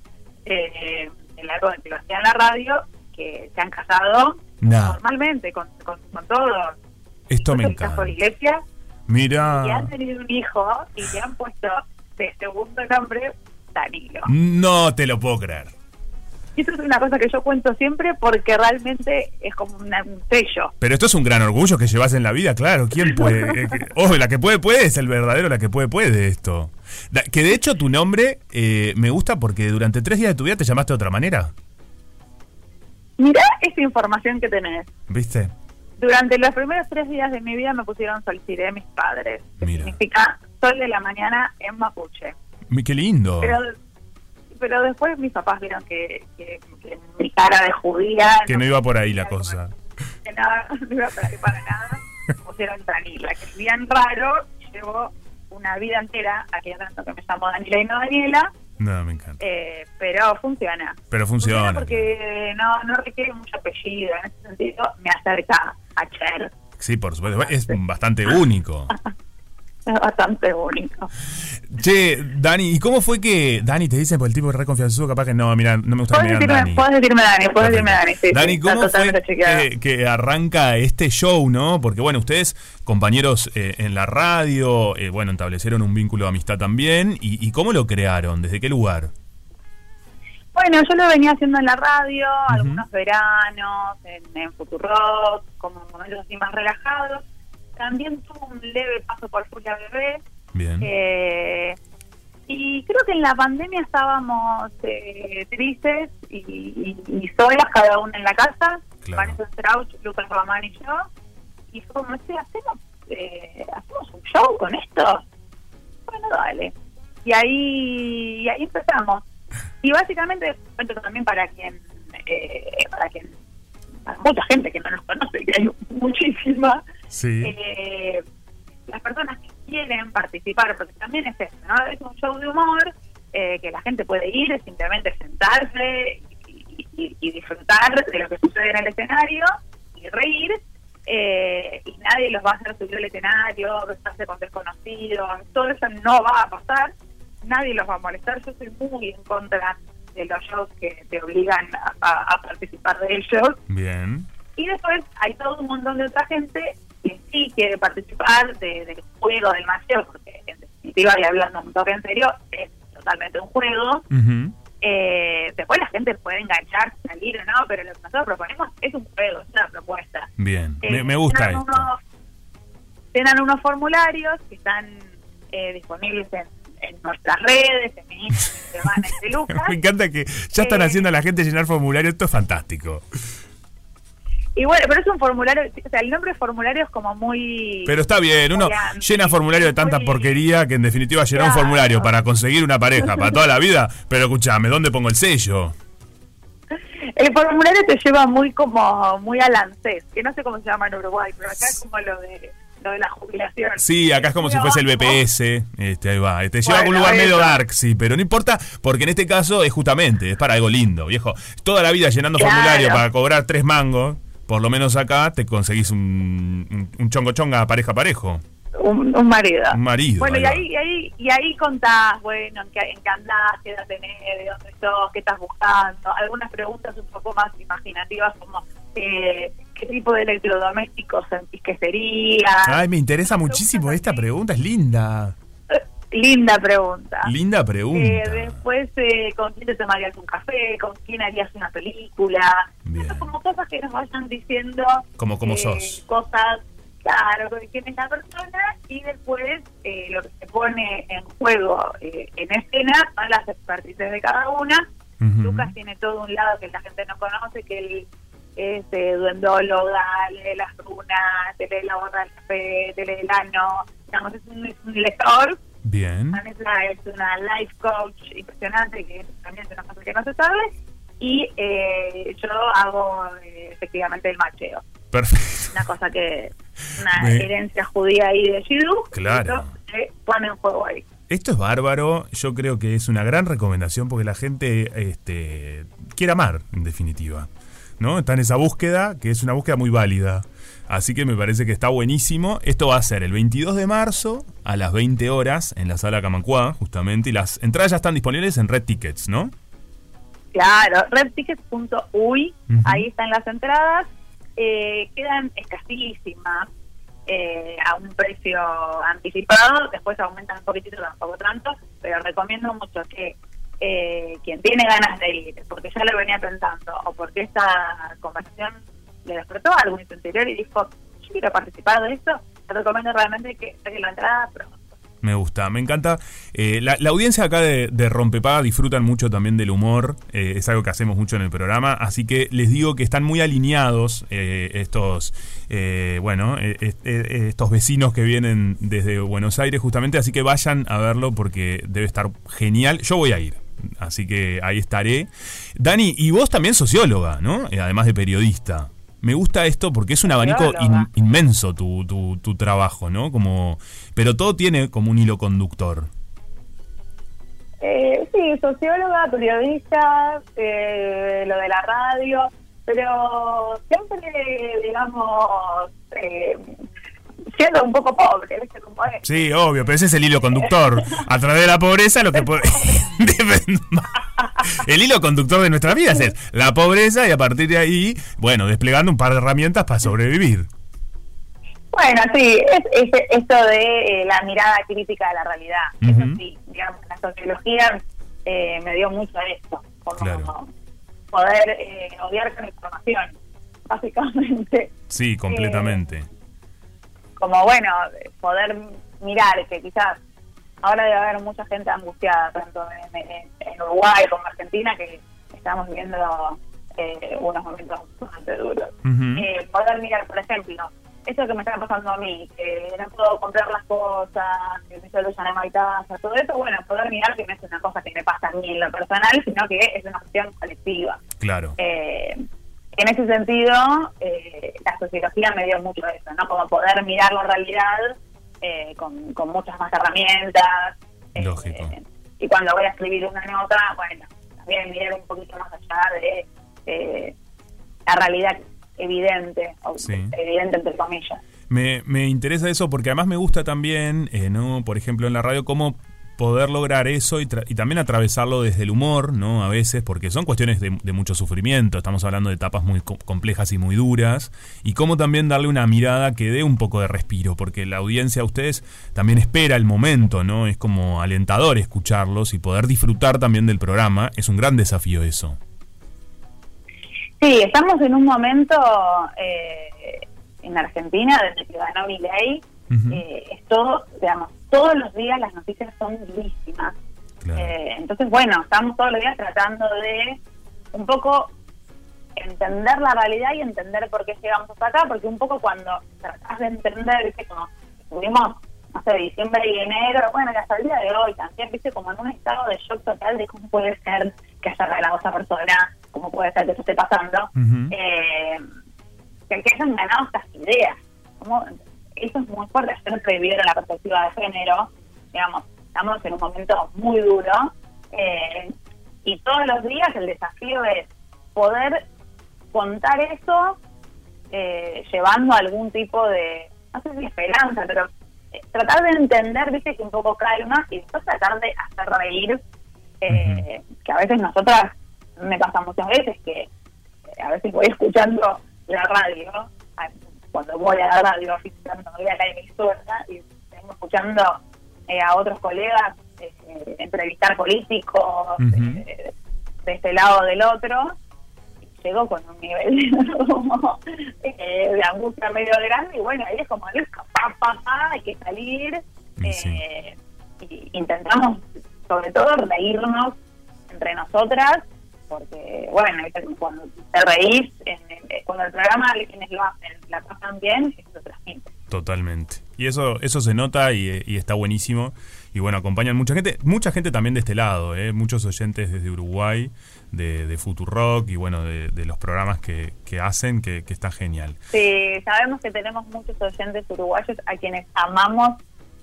eh, en la que lo hacía en la radio, que se han casado Nah, normalmente, con, con, con todos. esto me encanta. de iglesia y han Mira. tenido un hijo y le han puesto de segundo nombre Danilo. No te lo puedo creer. Y eso es una cosa que yo cuento siempre porque realmente es como un sello. Pero esto es un gran orgullo que llevas en la vida, claro. ¿Quién *laughs* puede? Ojo, la que puede, puede es el verdadero, la que puede, puede esto. Que de hecho tu nombre eh, me gusta porque durante tres días de tu vida te llamaste de otra manera. Mirá esta información que tenés. ¿Viste? Durante los primeros tres días de mi vida me pusieron Solciré mis padres. Que Mira. significa sol de la mañana en mapuche. Qué lindo. Pero pero después mis papás vieron que, que- que mi cara de judía... Que no *laughs* iba por ahí la cosa. que nada, no iba para, para nada. Pusieron Danila, que es bien raro. Llevo una vida entera, aquí tanto que me llamo Danila y no Daniela, No, me encanta. eh, pero funciona. Pero funciona. porque no, no requiere mucho apellido. En ese sentido, me acerca a Cher. Sí, por supuesto. Es bastante único. *laughs* *laughs* Es bastante único. Che, Dani, ¿y cómo fue que Dani te dicen por el tipo de re confianzudo? Capaz que no, mira, no me gusta digan decirme, Dani. puedes decirme Dani, puedes decirme Dani. Sí, Dani, sí, ¿cómo fue que arranca este show, no? Porque, bueno, ustedes, compañeros eh, en la radio, eh, bueno, establecieron un vínculo de amistad también. ¿Y, y cómo lo crearon? ¿Desde qué lugar? Bueno, yo lo venía haciendo en la radio, algunos veranos, en, en Futurock, como momentos así más relajados. También tuvo un leve paso por Furia Bebé. Bien. Eh, y creo que en la pandemia estábamos eh, tristes y, y- y solas, cada una en la casa. Claro. Vanessa Strauch, Lucas Román y yo. Y fue como, "Che, ¿hacemos, eh, ¿hacemos un show con esto? Bueno, dale. Y ahí, y ahí empezamos. Y básicamente, cuento también para quien, eh, para quien, para mucha gente que no nos conoce, que hay muchísima, Sí. eh, las personas que quieren participar, porque también es eso, ¿no? Es un show de humor eh, que la gente puede ir, simplemente sentarse y, y- y disfrutar de lo que sucede en el escenario y reír. eh, y nadie los va a hacer subir al escenario, besarse con desconocidos, todo eso no va a pasar, nadie los va a molestar. Yo soy muy en contra de los shows que te obligan a- a- a participar de ellos. Bien. Y después hay todo un montón de otra gente que sí quiere participar de- del juego del mayor, porque en definitiva, y hablando un toque en serio, es totalmente un juego. Eh, después la gente puede enganchar, salir o no, pero lo que nosotros proponemos es un juego, es una propuesta. Bien. Eh, Me, me gusta esto. unos- llenan unos formularios que están eh, disponibles en, en nuestras redes, en mi Instagram, en *laughs* Lucas. Me encanta que ya están Eh, haciendo a la gente llenar formulario. Esto es fantástico. Y bueno, pero es un formulario, o sea, el nombre de formulario es como muy... Pero está bien, uno llena formulario de tanta muy- porquería que en definitiva llenar un formulario para conseguir una pareja para toda la vida. Pero escúchame, ¿dónde pongo el sello? El formulario te lleva muy como, muy al ANSES, que no sé cómo se llama en Uruguay, pero acá es como lo de, lo de la jubilación. Sí, acá es como si fuese el. BPS. Este, ahí va. Te lleva a un lugar medio dark, sí, pero no importa, porque en este caso es justamente, es para algo lindo, viejo. Toda la vida llenando Claro. formulario para cobrar tres mangos, por lo menos acá te conseguís un, un, un chongo chonga pareja parejo. Un, un marido. Un marido, Bueno, y ahí, y ahí, y ahí contás, bueno, en qué, en qué andás, qué edad tenés, de dónde sos, qué estás buscando. Algunas preguntas un poco más imaginativas como eh, qué tipo de electrodomésticos sentís que sería. Ay, me interesa muchísimo esta pregunta, es linda. Linda pregunta. Linda Eh, pregunta. después, eh, ¿con quién te tomarías un café? ¿Con quién harías una película? Bien. Eso como cosas que nos vayan diciendo. Como- como eh, sos. Cosas, claro, con quién es la persona. Y después, eh, lo que se pone en juego eh, en escena son las expertices de cada una. Lucas tiene todo un lado que la gente no conoce, que él es eh, duendóloga, lee las runas, te lee la borra del café, te lee el ano. Digamos, es un, es un lector. Bien. Vanessa es una life coach impresionante, que también es una cosa que no se sabe. Y eh, yo hago eh, efectivamente el macheo. Perfecto. Una cosa que. Una Me- herencia judía ahí de Shidú. Claro. Se pone en juego ahí. Esto es bárbaro, yo creo que es una gran recomendación porque la gente este, quiere amar, en definitiva. ¿no? Está en esa búsqueda, que es una búsqueda muy válida. Así que me parece que está buenísimo. Esto va a ser el 22 de marzo a las 20 horas en la sala Camacuá, justamente. Y las entradas ya están disponibles en Red Tickets, ¿no? Claro, redtickets.uy, Ujú. ahí están las entradas. eh, quedan escasísimas eh, a un precio anticipado, después aumentan un poquitito, tampoco tanto, pero recomiendo mucho que eh, quien tiene ganas de ir, porque ya lo venía pensando, o porque esta conversación le despertó algo en su interior y dijo, yo quiero participar de esto, te recomiendo realmente que saque la entrada pronto. Me gusta, me encanta. Eh, la, audiencia acá de, de Rompepaga disfrutan mucho también del humor, eh, es algo que hacemos mucho en el programa, así que les digo que están muy alineados eh, estos, eh, bueno, estos vecinos que vienen desde Buenos Aires justamente, así que vayan a verlo porque debe estar genial. Yo voy a ir. Así que ahí estaré. Dani, y vos también socióloga, ¿no? Además de periodista. Me gusta esto porque es un abanico in- inmenso tu, tu, tu trabajo, ¿no? Como, pero todo tiene como un hilo conductor. Eh, sí, socióloga, periodista, eh, lo de la radio, pero siempre, digamos, eh, siendo un poco pobre, ¿viste cómo es? Sí, obvio, pero ese es el hilo conductor. A través de la pobreza lo que puede... *laughs* el hilo conductor de nuestras vidas es la pobreza y a partir de ahí, bueno, desplegando un par de herramientas para sobrevivir. Bueno, sí, es, es esto de eh, la mirada crítica de la realidad. Eso sí, digamos, la sociología eh, me dio mucho a esto, como Claro. poder eh, odiar con información, básicamente. Sí, completamente. Como bueno, poder mirar que quizás ahora debe haber mucha gente angustiada, tanto en, en- en Uruguay como en Argentina, que estamos viviendo eh, unos momentos bastante duros. Eh, poder mirar, por ejemplo, eso que me está pasando a mí, que no puedo comprar las cosas, que mi sueldo ya no hay casa, todo eso, bueno, poder mirar que no es una cosa que me pasa a mí en lo personal, sino que es una cuestión colectiva. Claro. Eh, en ese sentido, eh, la sociología me dio mucho eso, ¿no? Como poder mirar la realidad eh, con, con muchas más herramientas. eh, Lógico. y cuando voy a escribir una nota, bueno, también mirar un poquito más allá de eh, la realidad evidente, o Sí. evidente entre comillas. Me, me interesa eso porque además me gusta también, eh, ¿no? Por ejemplo, en la radio, cómo poder lograr eso y, tra- y también atravesarlo desde el humor, ¿no? A veces, porque son cuestiones de, de mucho sufrimiento, estamos hablando de etapas muy co- complejas y muy duras, y cómo también darle una mirada que dé un poco de respiro, porque la audiencia a ustedes también espera el momento, ¿no? Es como alentador escucharlos y poder disfrutar también del programa, es un gran desafío eso. Sí, estamos en un momento eh, en Argentina, desde que ganó mi ley, eh, es todo, digamos, todos los días las noticias son durísimas. Claro. Eh, entonces, bueno, estamos todos los días tratando de un poco entender la realidad y entender por qué llegamos hasta acá, porque un poco cuando tratás de entender, viste, como estuvimos, no sé, diciembre y enero, bueno, y hasta el día de hoy también, viste, como en un estado de shock total de cómo puede ser que haya ganado esa persona, cómo puede ser que eso esté pasando, eh, que, que hayan ganado estas ideas. Como, eso es muy fuerte, hacer prohibir la perspectiva de género, digamos, estamos en un momento muy duro, eh, y todos los días el desafío es poder contar eso eh, llevando algún tipo de, no sé si esperanza, pero eh, tratar de entender, viste, que un poco calma y después tratar de hacer reír, eh, que a veces nosotras, me pasa muchas veces que eh, a veces voy escuchando la radio, cuando voy a la radio, cuando voy a la emisora y vengo escuchando eh, a otros colegas eh, entrevistar políticos eh, de este lado o del otro, llegó con un nivel *laughs* como, de angustia medio grande y bueno, ahí es como, listo, pa, pa, pa, hay que salir. Sí. y intentamos, sobre todo, reírnos entre nosotras, porque, bueno, cuando te reís, en, en- cuando el programa, quienes lo hacen, la pasan bien, eso transmite. Totalmente. Y eso, eso se nota y, y está buenísimo. Y bueno, acompañan mucha gente, mucha gente también de este lado, ¿eh? muchos oyentes desde Uruguay, de, de Futurock y bueno, de, de los programas que, que hacen, que, que está genial. Sí, sabemos que tenemos muchos oyentes uruguayos a quienes amamos.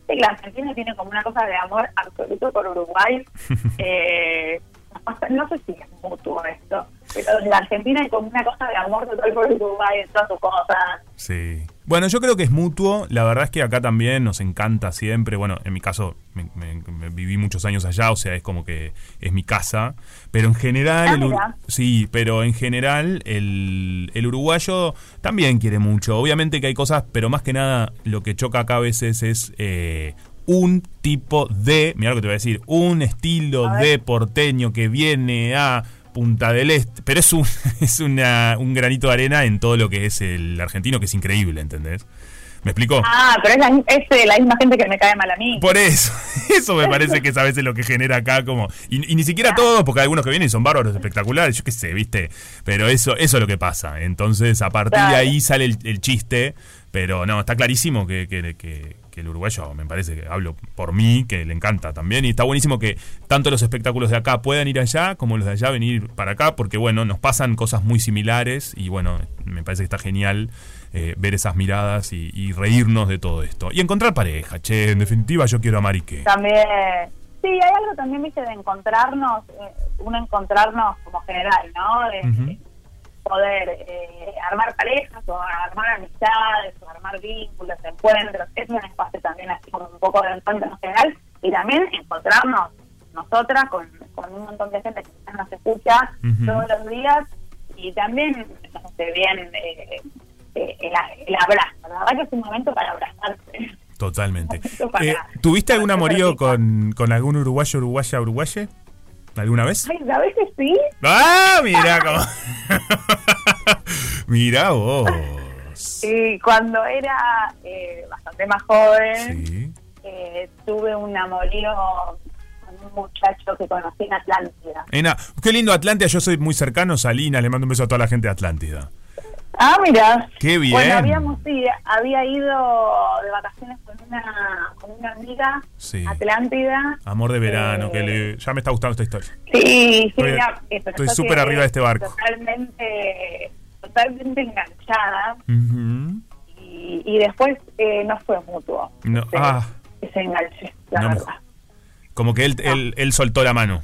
Sí, la Argentina tiene como una cosa de amor absoluto por Uruguay. *laughs* Eh, no sé si es mutuo esto, Pero desde Argentina hay como una cosa de amor total por Uruguay en todas sus cosas. Sí. Bueno, yo creo que es mutuo. La verdad es que acá también nos encanta siempre. Bueno, en mi caso, me, me- me viví muchos años allá, o sea, es como que es mi casa. Pero en general, Ah, el sí, pero en general el, el uruguayo también quiere mucho. Obviamente que hay cosas, pero más que nada lo que choca acá a veces es eh, un tipo de, mira lo que te voy a decir, un estilo de porteño que viene a Punta del Este, pero es un *laughs* es una, un granito de arena en todo lo que es el argentino, que es increíble, ¿entendés? ¿Me explicó? Ah, pero es la, es la misma gente que me cae mal a mí. Por eso, *laughs* eso me parece que es a veces lo que genera acá como... Y, y ni siquiera todos, porque hay algunos que vienen y son bárbaros espectaculares, yo qué sé, ¿viste? Pero eso, eso es lo que pasa. Entonces, a partir de ahí sale el, el chiste, pero no, está clarísimo que, que, que- que el uruguayo, me parece que hablo por mí, que le encanta también. Y está buenísimo que tanto los espectáculos de acá puedan ir allá, como los de allá venir para acá, porque bueno, nos pasan cosas muy similares y bueno, me parece que está genial eh, ver esas miradas y, y reírnos de todo esto. Y encontrar pareja, che, en definitiva yo quiero a Marique. También, sí, hay algo también, viste, de encontrarnos, eh, uno encontrarnos como general, ¿no? De. Poder eh, armar parejas o armar amistades o armar vínculos, encuentros. Es un espacio también así como un poco de encuentro en general y también encontrarnos nosotras con, con un montón de gente que quizás nos escucha todos los días y también, no sé, bien eh, eh, el, el abrazo. La verdad que es un momento para abrazarse. Totalmente. *laughs* Para- Eh, ¿Tuviste algún amorío con, con algún uruguayo, uruguaya, uruguaye? ¿Alguna vez? Ay, a veces sí. ¡Ah! Mira cómo. *laughs* Mira vos. Y cuando era eh, bastante más joven, Sí. eh, tuve un amorío con un muchacho que conocí en Atlántida. Ena, qué lindo Atlántida, yo soy muy cercano, Salinas, le mando un beso a toda la gente de Atlántida. Ah, mira. Qué bien. Bueno, habíamos, sí, había ido de vacaciones con una, con una amiga Sí. Atlántida. Amor de verano, Eh, que le- ya me está gustando esta historia. Sí, sí, Estoy- eh, súper arriba de este barco. Totalmente, totalmente enganchada. Ujú. Y, y después eh, no fue mutuo. No, ese, ah. ese enganche, la No verdad. Como que él, él, él soltó la mano.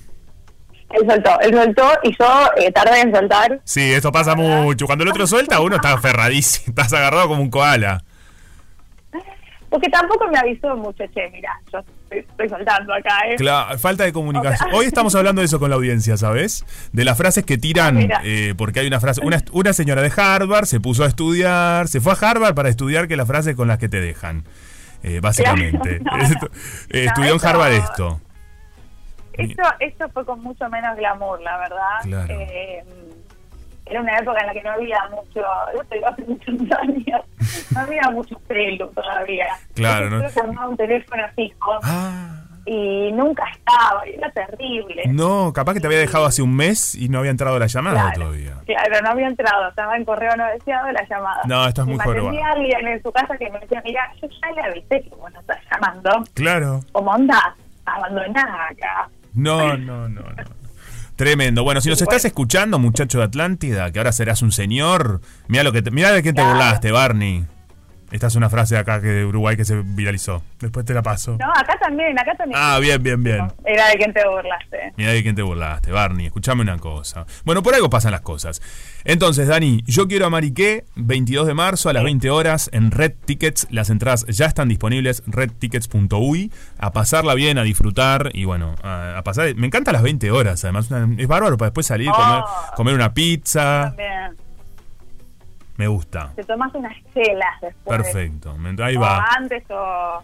Él soltó, él soltó y yo eh, tardé en soltar. Sí, eso pasa mucho. Cuando el otro suelta, uno está aferradísimo, *laughs* estás agarrado como un koala. Porque tampoco me avisó mucho, che, mira, yo estoy, estoy soltando acá, ¿eh? Claro, falta de comunicación. Hoy estamos *laughs* hablando de eso con la audiencia, ¿sabes? De las frases que tiran, Ah, eh, porque hay una frase, una, una señora de Harvard se puso a estudiar, se fue a Harvard para estudiar que las frases con las que te dejan, eh, básicamente. Claro, *laughs* no, Esto- eh, no, estudió en Harvard esto. Esto, esto fue con mucho menos glamour, la verdad. Claro. Eh, era una época en la que no había mucho, esto iba hace muchos años, no había mucho celu todavía. Claro, ¿no? Yo llamaba un teléfono fijo Ah, y nunca estaba, y era terrible. no, capaz que te había dejado hace un mes y no había entrado la llamada Claro, todavía. Claro, no había entrado, estaba en correo no deseado la llamada. No, esto es Y muy jorobado. atendía alguien en su casa que me decía, mira, yo ya le avisé que vos no estás llamando. Claro. Como onda, abandonada acá. No, no, no, no. Tremendo. Bueno, si nos estás escuchando, muchacho de Atlántida, que ahora serás un señor, mira lo que te, mira de quién te burlaste, Barney. Esta es una frase de acá que de Uruguay que se viralizó. Después te la paso. No, acá también, acá también. Ah, bien, bien, bien. Era de quien te burlaste. Mira de quién te burlaste, Barney. Escuchame una cosa. Bueno, por algo pasan las cosas. Entonces, Dani, yo quiero a Mariqué, 22 de marzo a las 20 horas en Red Tickets. Las entradas ya están disponibles, redtickets.uy. A pasarla bien, a disfrutar y bueno, a, a pasar. Me encantan las 20 horas, además. una- es bárbaro para después salir, Oh. comer, comer una pizza. También. Me gusta. Te tomas unas chelas después. Perfecto. Ahí O va. antes o,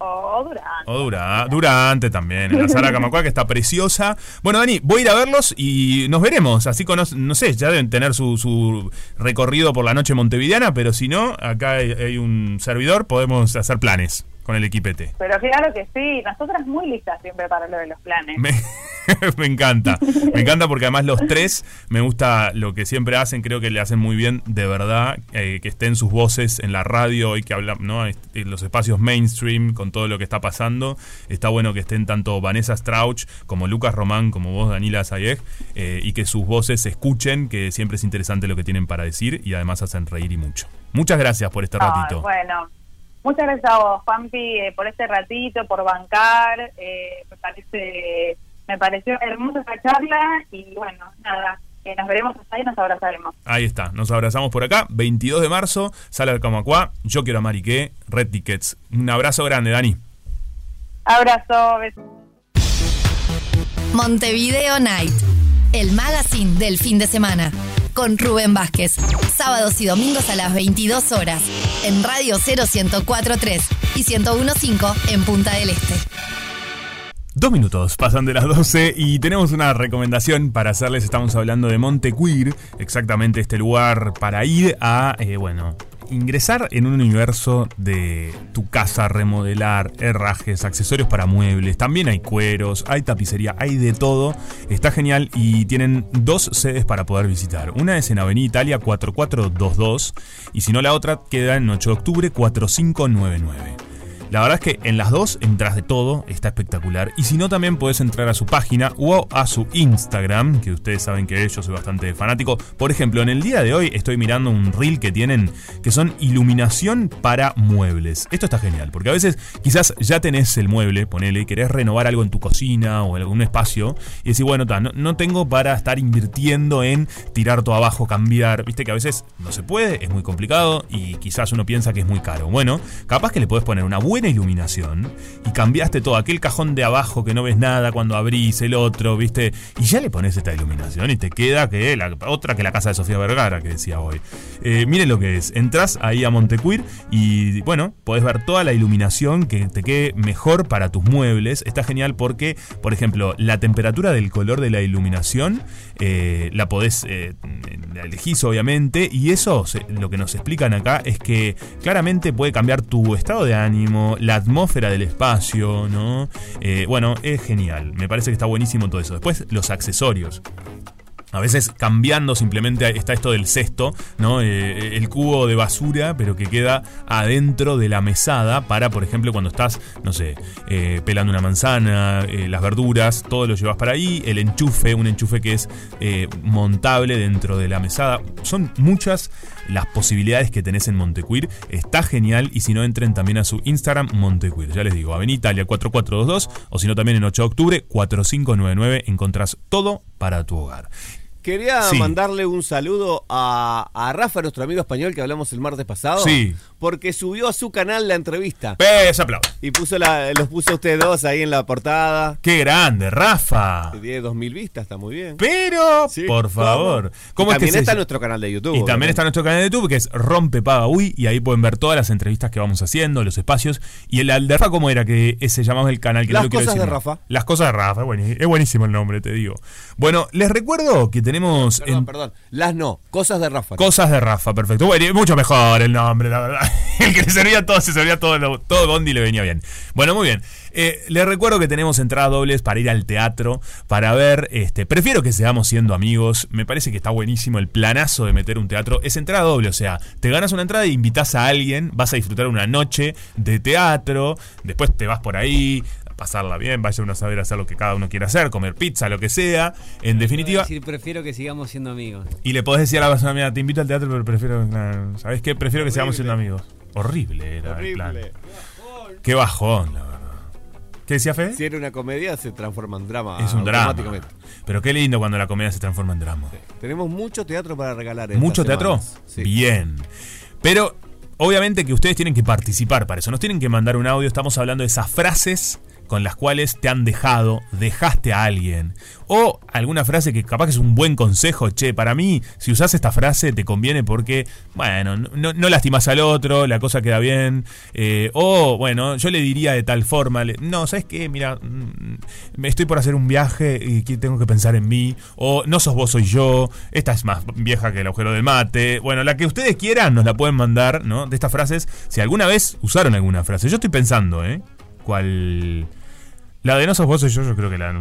o, durante. O dura, durante también, en la sala Camacua, que está preciosa. Bueno, Dani, voy a ir a verlos y nos veremos. Así cono no sé, ya deben tener su, su recorrido por la noche montevideana, pero si no, acá hay, hay un servidor, podemos hacer planes con el equipete. Pero claro que sí, nosotras muy listas siempre para lo de los planes. Me, *laughs* me encanta, me encanta porque además los tres me gusta lo que siempre hacen, creo que le hacen muy bien, de verdad, eh, que estén sus voces en la radio y que hablan, ¿no? Este, En los espacios mainstream con todo lo que está pasando. Está bueno que estén tanto Vanessa Strauch como Lucas Román, como vos, Danila Sayeg, eh, y que sus voces se escuchen, que siempre es interesante lo que tienen para decir y además hacen reír y mucho. Muchas gracias por este ratito. bueno, muchas gracias a vos, Pampi, eh, por este ratito, por bancar. eh, me parece me pareció hermosa esta charla y bueno, nada, eh, nos veremos allá y nos abrazaremos. Ahí está, nos abrazamos por acá. 22 de marzo, sala del Camacuá. Yo quiero a Mariqué, Red Tickets. Un abrazo grande, Dani. Abrazo, besos. Montevideo Night, el magazine del fin de semana. Con Rubén Vázquez. Sábados y domingos a las 22 horas. En Radio 0143 y 1015 en Punta del Este. Dos minutos pasan de las 12 y tenemos una recomendación para hacerles. Estamos hablando de Montequeer, exactamente este lugar para ir a, eh, bueno, ingresar en un universo de tu casa, remodelar, herrajes, accesorios para muebles. También hay cueros, hay tapicería, hay de todo. Está genial y tienen dos sedes para poder visitar. Una es en Avenida Italia 4422 y si no la otra queda en 8 de octubre 4599. La verdad es que en las dos entras de todo, está espectacular. Y si no, también puedes entrar a su página o a su Instagram, que ustedes saben que yo soy bastante fanático. Por ejemplo, en el día de hoy estoy mirando un reel que tienen que son iluminación para muebles. Esto está genial, porque a veces quizás ya tenés el mueble, ponele, y querés renovar algo en tu cocina o en algún espacio, y decís, bueno, ta, no, no tengo para estar invirtiendo en tirar todo abajo, cambiar. Viste que a veces no se puede, es muy complicado y quizás uno piensa que es muy caro. Bueno, capaz que le podés poner una buena iluminación y cambiaste todo aquel cajón de abajo que no ves nada cuando abrís el otro, ¿viste? Y ya le pones esta iluminación y te queda que la otra que la casa de Sofía Vergara que decía hoy. Eh, miren lo que es, entras ahí a Montecuir y bueno, podés ver toda la iluminación que te quede mejor para tus muebles. Está genial porque, por ejemplo, la temperatura del color de la iluminación eh, la podés, eh, la obviamente y eso lo que nos explican acá es que claramente puede cambiar tu estado de ánimo, la atmósfera del espacio, ¿no? Eh, bueno, es genial, me parece que está buenísimo todo eso. Después los accesorios. A veces cambiando simplemente está esto del cesto, ¿no? Eh, el cubo de basura, pero que queda adentro de la mesada para, por ejemplo, cuando estás, no sé, eh, pelando una manzana, las verduras, todo lo llevas para ahí. El enchufe, un enchufe que es montable dentro de la mesada. Son muchas las posibilidades que tenés en Montecuir. Está genial y si no, entren también a su Instagram Montecuir. Ya les digo, Avenida Italia 4422 o si no, también en 8 de octubre 4599 encontrás todo para tu hogar. Quería Sí. mandarle un saludo a, a Rafa, nuestro amigo español que hablamos el martes pasado. Sí. Porque subió a su canal la entrevista. ¡Pes, aplausos! Y puso la, los puso ustedes dos ahí en la portada. ¡Qué grande, Rafa! Tiene 2000 vistas, está muy bien. Pero, Sí, por favor. También se está nuestro canal de YouTube. Y también está nuestro canal de YouTube que es Rompe Paga Uy y ahí pueden ver todas las entrevistas que vamos haciendo, los espacios. Y el, el de Rafa, ¿cómo era? Que ese llamamos el canal que Las no cosas decir de. Rafa. Las cosas de Rafa, es buenísimo el nombre, te digo. Bueno, les recuerdo que tenemos Perdón, en- perdón. Las no, cosas de Rafa. Cosas de Rafa, perfecto. Bueno, mucho mejor el nombre, la verdad. *laughs* El que le servía todo, se servía todo, todo Bondi le venía bien. Bueno, muy bien. Eh, les recuerdo que tenemos entradas dobles para ir al teatro, para ver, este, prefiero que seamos siendo amigos. Me parece que está buenísimo el planazo de meter un teatro. Es entrada doble, o sea, te ganas una entrada e invitas a alguien, vas a disfrutar una noche de teatro, después te vas por ahí, pasarla bien, vaya uno a saber hacer lo que cada uno quiera hacer, comer pizza, lo que sea. En definitiva, decir, prefiero que sigamos siendo amigos. y le podés decir a la persona, mira, te invito al teatro, pero prefiero, nah, ¿sabes qué? Prefiero que seamos siendo amigos. Horrible era el plan. Horrible. Qué bajón, la verdad. ¿Qué decía Fede? Si era una comedia, se transforma en drama. es un drama. Pero qué lindo cuando la comedia se transforma en drama. Tenemos mucho teatro para regalar. ¿Mucho teatro? Sí. Bien. Pero obviamente que ustedes tienen que participar para eso. Nos tienen que mandar un audio. Estamos hablando de esas frases con las cuales te han dejado, dejaste a alguien. O alguna frase que capaz que es un buen consejo. Che, para mí, si usas esta frase te conviene porque, bueno, no, lastimas al otro, la cosa queda bien. Eh, o, bueno, yo le diría de tal forma, no, ¿sabes qué? Mira, mm, me estoy por hacer un viaje y tengo que pensar en mí. O no sos vos, soy yo. Esta es más vieja que el agujero del mate. Bueno, la que ustedes quieran nos la pueden mandar, ¿no? De estas frases. Si alguna vez usaron alguna frase. Yo estoy pensando, ¿eh? ¿Cuál? La de no sos yo, yo creo que la...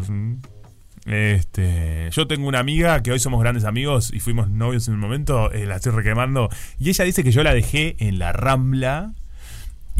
Este, yo tengo una amiga que hoy somos grandes amigos y fuimos novios en un momento, eh, la estoy reclamando, y ella dice que yo la dejé en la rambla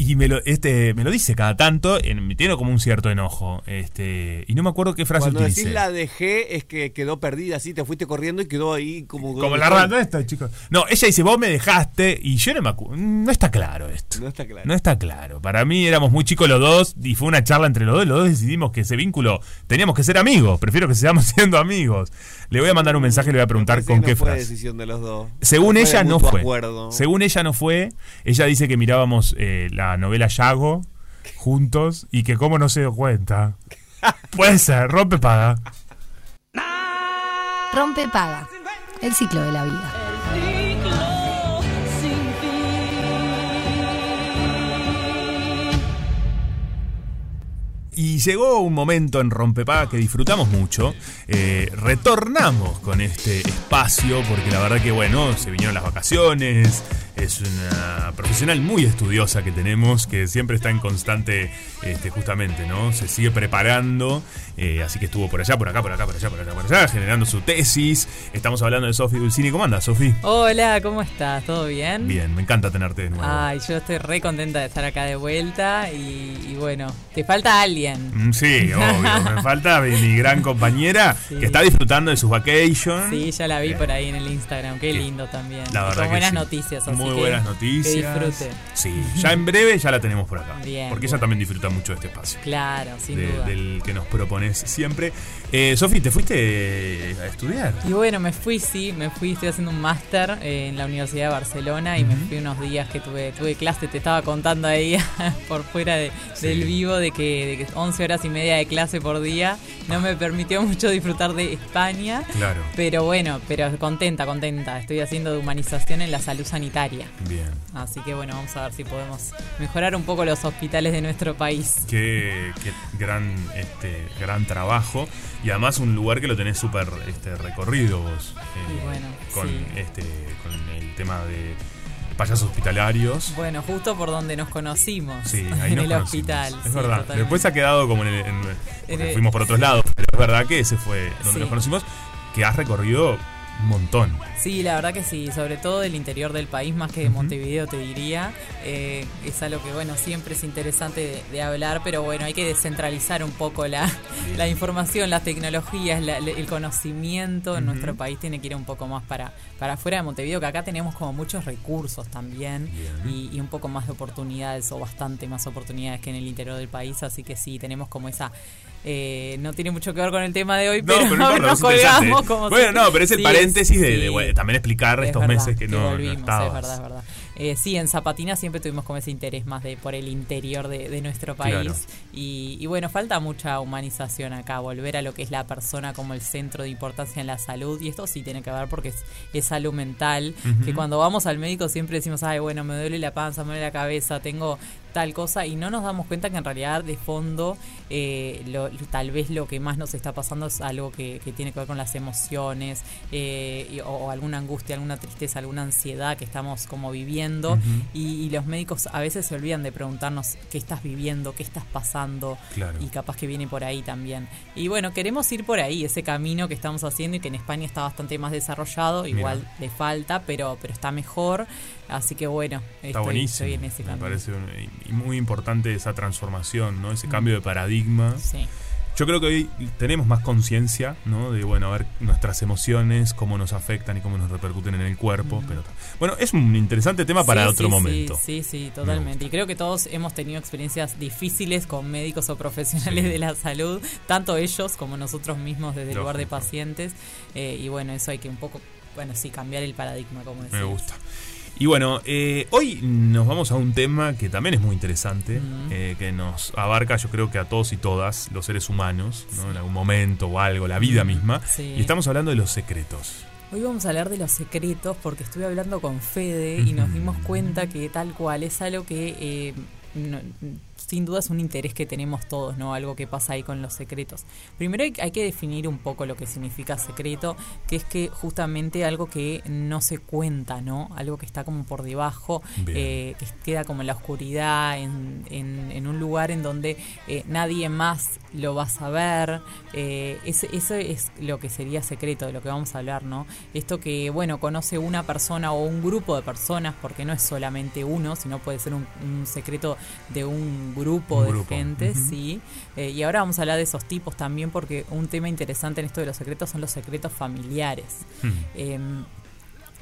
Y me lo, este, me lo dice cada tanto, en, me tiene como un cierto enojo. Este, y no me acuerdo qué frase Cuando utilicé. decís la dejé es que quedó perdida así, te fuiste corriendo y quedó ahí como... Como la rata esta, chicos. No, ella dice, vos me dejaste y yo no me acuerdo. No está claro esto. No está claro. No está claro. Para mí éramos muy chicos los dos y fue una charla entre los dos. Los dos decidimos que ese vínculo teníamos que ser amigos. Prefiero que sigamos *laughs* siendo amigos. Le voy a mandar un mensaje y le voy a preguntar con que qué no fue frase. decisión de los dos. Según ella no fue. acuerdo. Según ella no fue. Ella dice que mirábamos eh, la novela Yago juntos y que cómo no se dio cuenta. Puede ser, rompe paga. Rompe paga. El ciclo de la vida. Y llegó un momento en Rompepaga que disfrutamos mucho. Eh, retornamos con este espacio porque la verdad que, bueno, se vinieron las vacaciones. Es una profesional muy estudiosa que tenemos, que siempre está en constante, este, justamente, ¿no? Se sigue preparando. eh, así que estuvo por allá, por acá, por acá, por allá, por allá, por allá, generando su tesis. Estamos hablando de Sofi Dulcini. ¿Cómo andas, Sofi? Hola, ¿cómo estás? ¿Todo bien? Bien, me encanta tenerte de nuevo. Ay, yo estoy re contenta de estar acá de vuelta y, y bueno, te falta alguien. Mm, Sí, *laughs* obvio. Me falta mi, mi gran compañera Sí. que está disfrutando de sus vacations. Sí, ya la vi por ahí en el Instagram, qué lindo también. La verdad Con que buenas sí. noticias, así Muy que buenas noticias. Que disfrute. Sí, ya en breve ya la tenemos por acá. Bien, porque ella también disfruta mucho de este espacio. Claro, sin de- duda. del que nos propones siempre. Eh, Sofi, ¿te fuiste eh, a estudiar? Y bueno, me fui, sí, me fui, estoy haciendo un máster eh, en la Universidad de Barcelona y me fui unos días que tuve tuve clase, te estaba contando ahí *laughs* por fuera de- Sí. del vivo de que, de que 11 horas y media de clase por día no me permitió *laughs* mucho disfrutar de España. Claro. Pero bueno, pero contenta, contenta. Estoy haciendo de humanización en la salud sanitaria. Bien. Así que bueno, vamos a ver si podemos mejorar un poco los hospitales de nuestro país. Qué, qué gran, este, gran trabajo. Y además un lugar que lo tenés súper este, recorrido vos. eh, Y bueno, con, sí. este, con el tema de payasos hospitalarios. Bueno, justo por donde nos conocimos. Sí, *laughs* ahí en nos el conocimos. hospital. Es sí, verdad. totalmente. Después ha quedado como en el. en- porque En el- fuimos por otros lados, pero es verdad que ese fue donde Sí. nos conocimos. Que has recorrido montón. Sí, la verdad que sí, sobre todo del interior del país, más que de Montevideo te diría. Eh, es algo que, bueno, siempre es interesante de, de hablar, pero bueno, hay que descentralizar un poco la, la información, las tecnologías, la- el conocimiento. En nuestro país tiene que ir un poco más para, para afuera de Montevideo, que acá tenemos como muchos recursos también y, y un poco más de oportunidades o bastante más oportunidades que en el interior del país, así que sí, tenemos como esa... eh, no tiene mucho que ver con el tema de hoy, No, pero, pero no *laughs* nos colgamos como Bueno, si- no, pero es el Sí, paréntesis de, sí. de, bueno, también explicar Es estos verdad, meses que no, no volvimos, estabas. Es verdad, es verdad. Eh, sí, en Zapatina siempre tuvimos como ese interés más de por el interior de, de nuestro país. Claro. Y, y bueno, falta mucha humanización acá, volver a lo que es la persona como el centro de importancia en la salud. Y esto sí tiene que ver porque es, es salud mental. Que cuando vamos al médico siempre decimos, ay, bueno, me duele la panza, me duele la cabeza, tengo tal cosa. Y no nos damos cuenta que en realidad de fondo eh, lo- tal vez lo que más nos está pasando es algo que, que tiene que ver con las emociones eh, y- o, o alguna angustia, alguna tristeza, alguna ansiedad que estamos como viviendo y, y los médicos a veces se olvidan de preguntarnos qué estás viviendo, qué estás pasando Claro. y capaz que viene por ahí también. Y bueno, queremos ir por ahí, ese camino que estamos haciendo y que en España está bastante más desarrollado, Mira. igual le falta, pero, pero está mejor. Así que bueno, Está estoy, buenísimo. estoy en ese Me parece un- y muy importante esa transformación, ¿no? Ese cambio de paradigma. Sí. Yo creo que hoy tenemos más conciencia, ¿no? De, bueno, a ver nuestras emociones, cómo nos afectan y cómo nos repercuten en el cuerpo. Pero, bueno, es un interesante tema para Sí, otro sí, momento. Sí, sí, sí, totalmente. Y creo que todos hemos tenido experiencias difíciles con médicos o profesionales de la salud, tanto ellos como nosotros mismos desde el lugar de pacientes. Eh, y bueno, eso hay que un poco, bueno, sí, cambiar el paradigma, como decías. Me gusta. Y bueno, eh, hoy nos vamos a un tema que también es muy interesante, eh, que nos abarca yo creo que a todos y todas los seres humanos, ¿no? en algún momento o algo, la vida misma. Sí. Y estamos hablando de los secretos. Hoy vamos a hablar de los secretos porque estuve hablando con Fede y nos dimos cuenta que tal cual es algo que eh, no- sin duda es un interés que tenemos todos, ¿no? Algo que pasa ahí con los secretos. Primero hay, hay que definir un poco lo que significa secreto, que es que justamente algo que no se cuenta, ¿no? Algo que está como por debajo, eh, que queda como en la oscuridad, en, en- en un lugar en donde eh, nadie más lo va a saber. Eh, eso es lo que sería secreto, de lo que vamos a hablar, ¿no? Esto que, bueno, conoce una persona o un grupo de personas, porque no es solamente uno, sino puede ser un, un secreto de un grupo Un de grupo, gente, sí. Eh, y ahora vamos a hablar de esos tipos también, porque un tema interesante en esto de los secretos son los secretos familiares. Hmm. Em,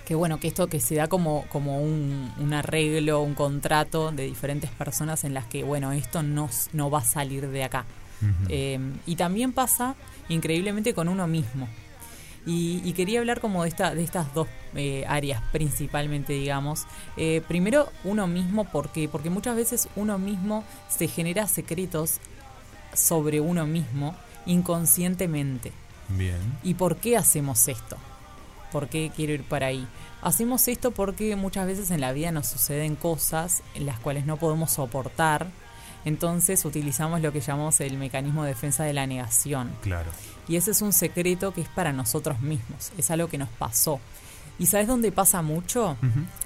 que bueno, que esto que se da como, como un, un arreglo, un contrato de diferentes personas en las que, bueno, esto no, no va a salir de acá. Eh, y también pasa increíblemente con uno mismo. Y, y quería hablar como de, esta, de estas dos eh, áreas principalmente, digamos. Eh, primero, uno mismo, ¿por qué? Porque muchas veces uno mismo se genera secretos sobre uno mismo inconscientemente. Bien. ¿Y por qué hacemos esto? ¿Por qué quiero ir para ahí? Hacemos esto porque muchas veces en la vida nos suceden cosas en las cuales no podemos soportar. Entonces utilizamos lo que llamamos el mecanismo de defensa de la negación. Claro. Y ese es un secreto que es para nosotros mismos. Es algo que nos pasó. ¿Y sabes dónde pasa mucho?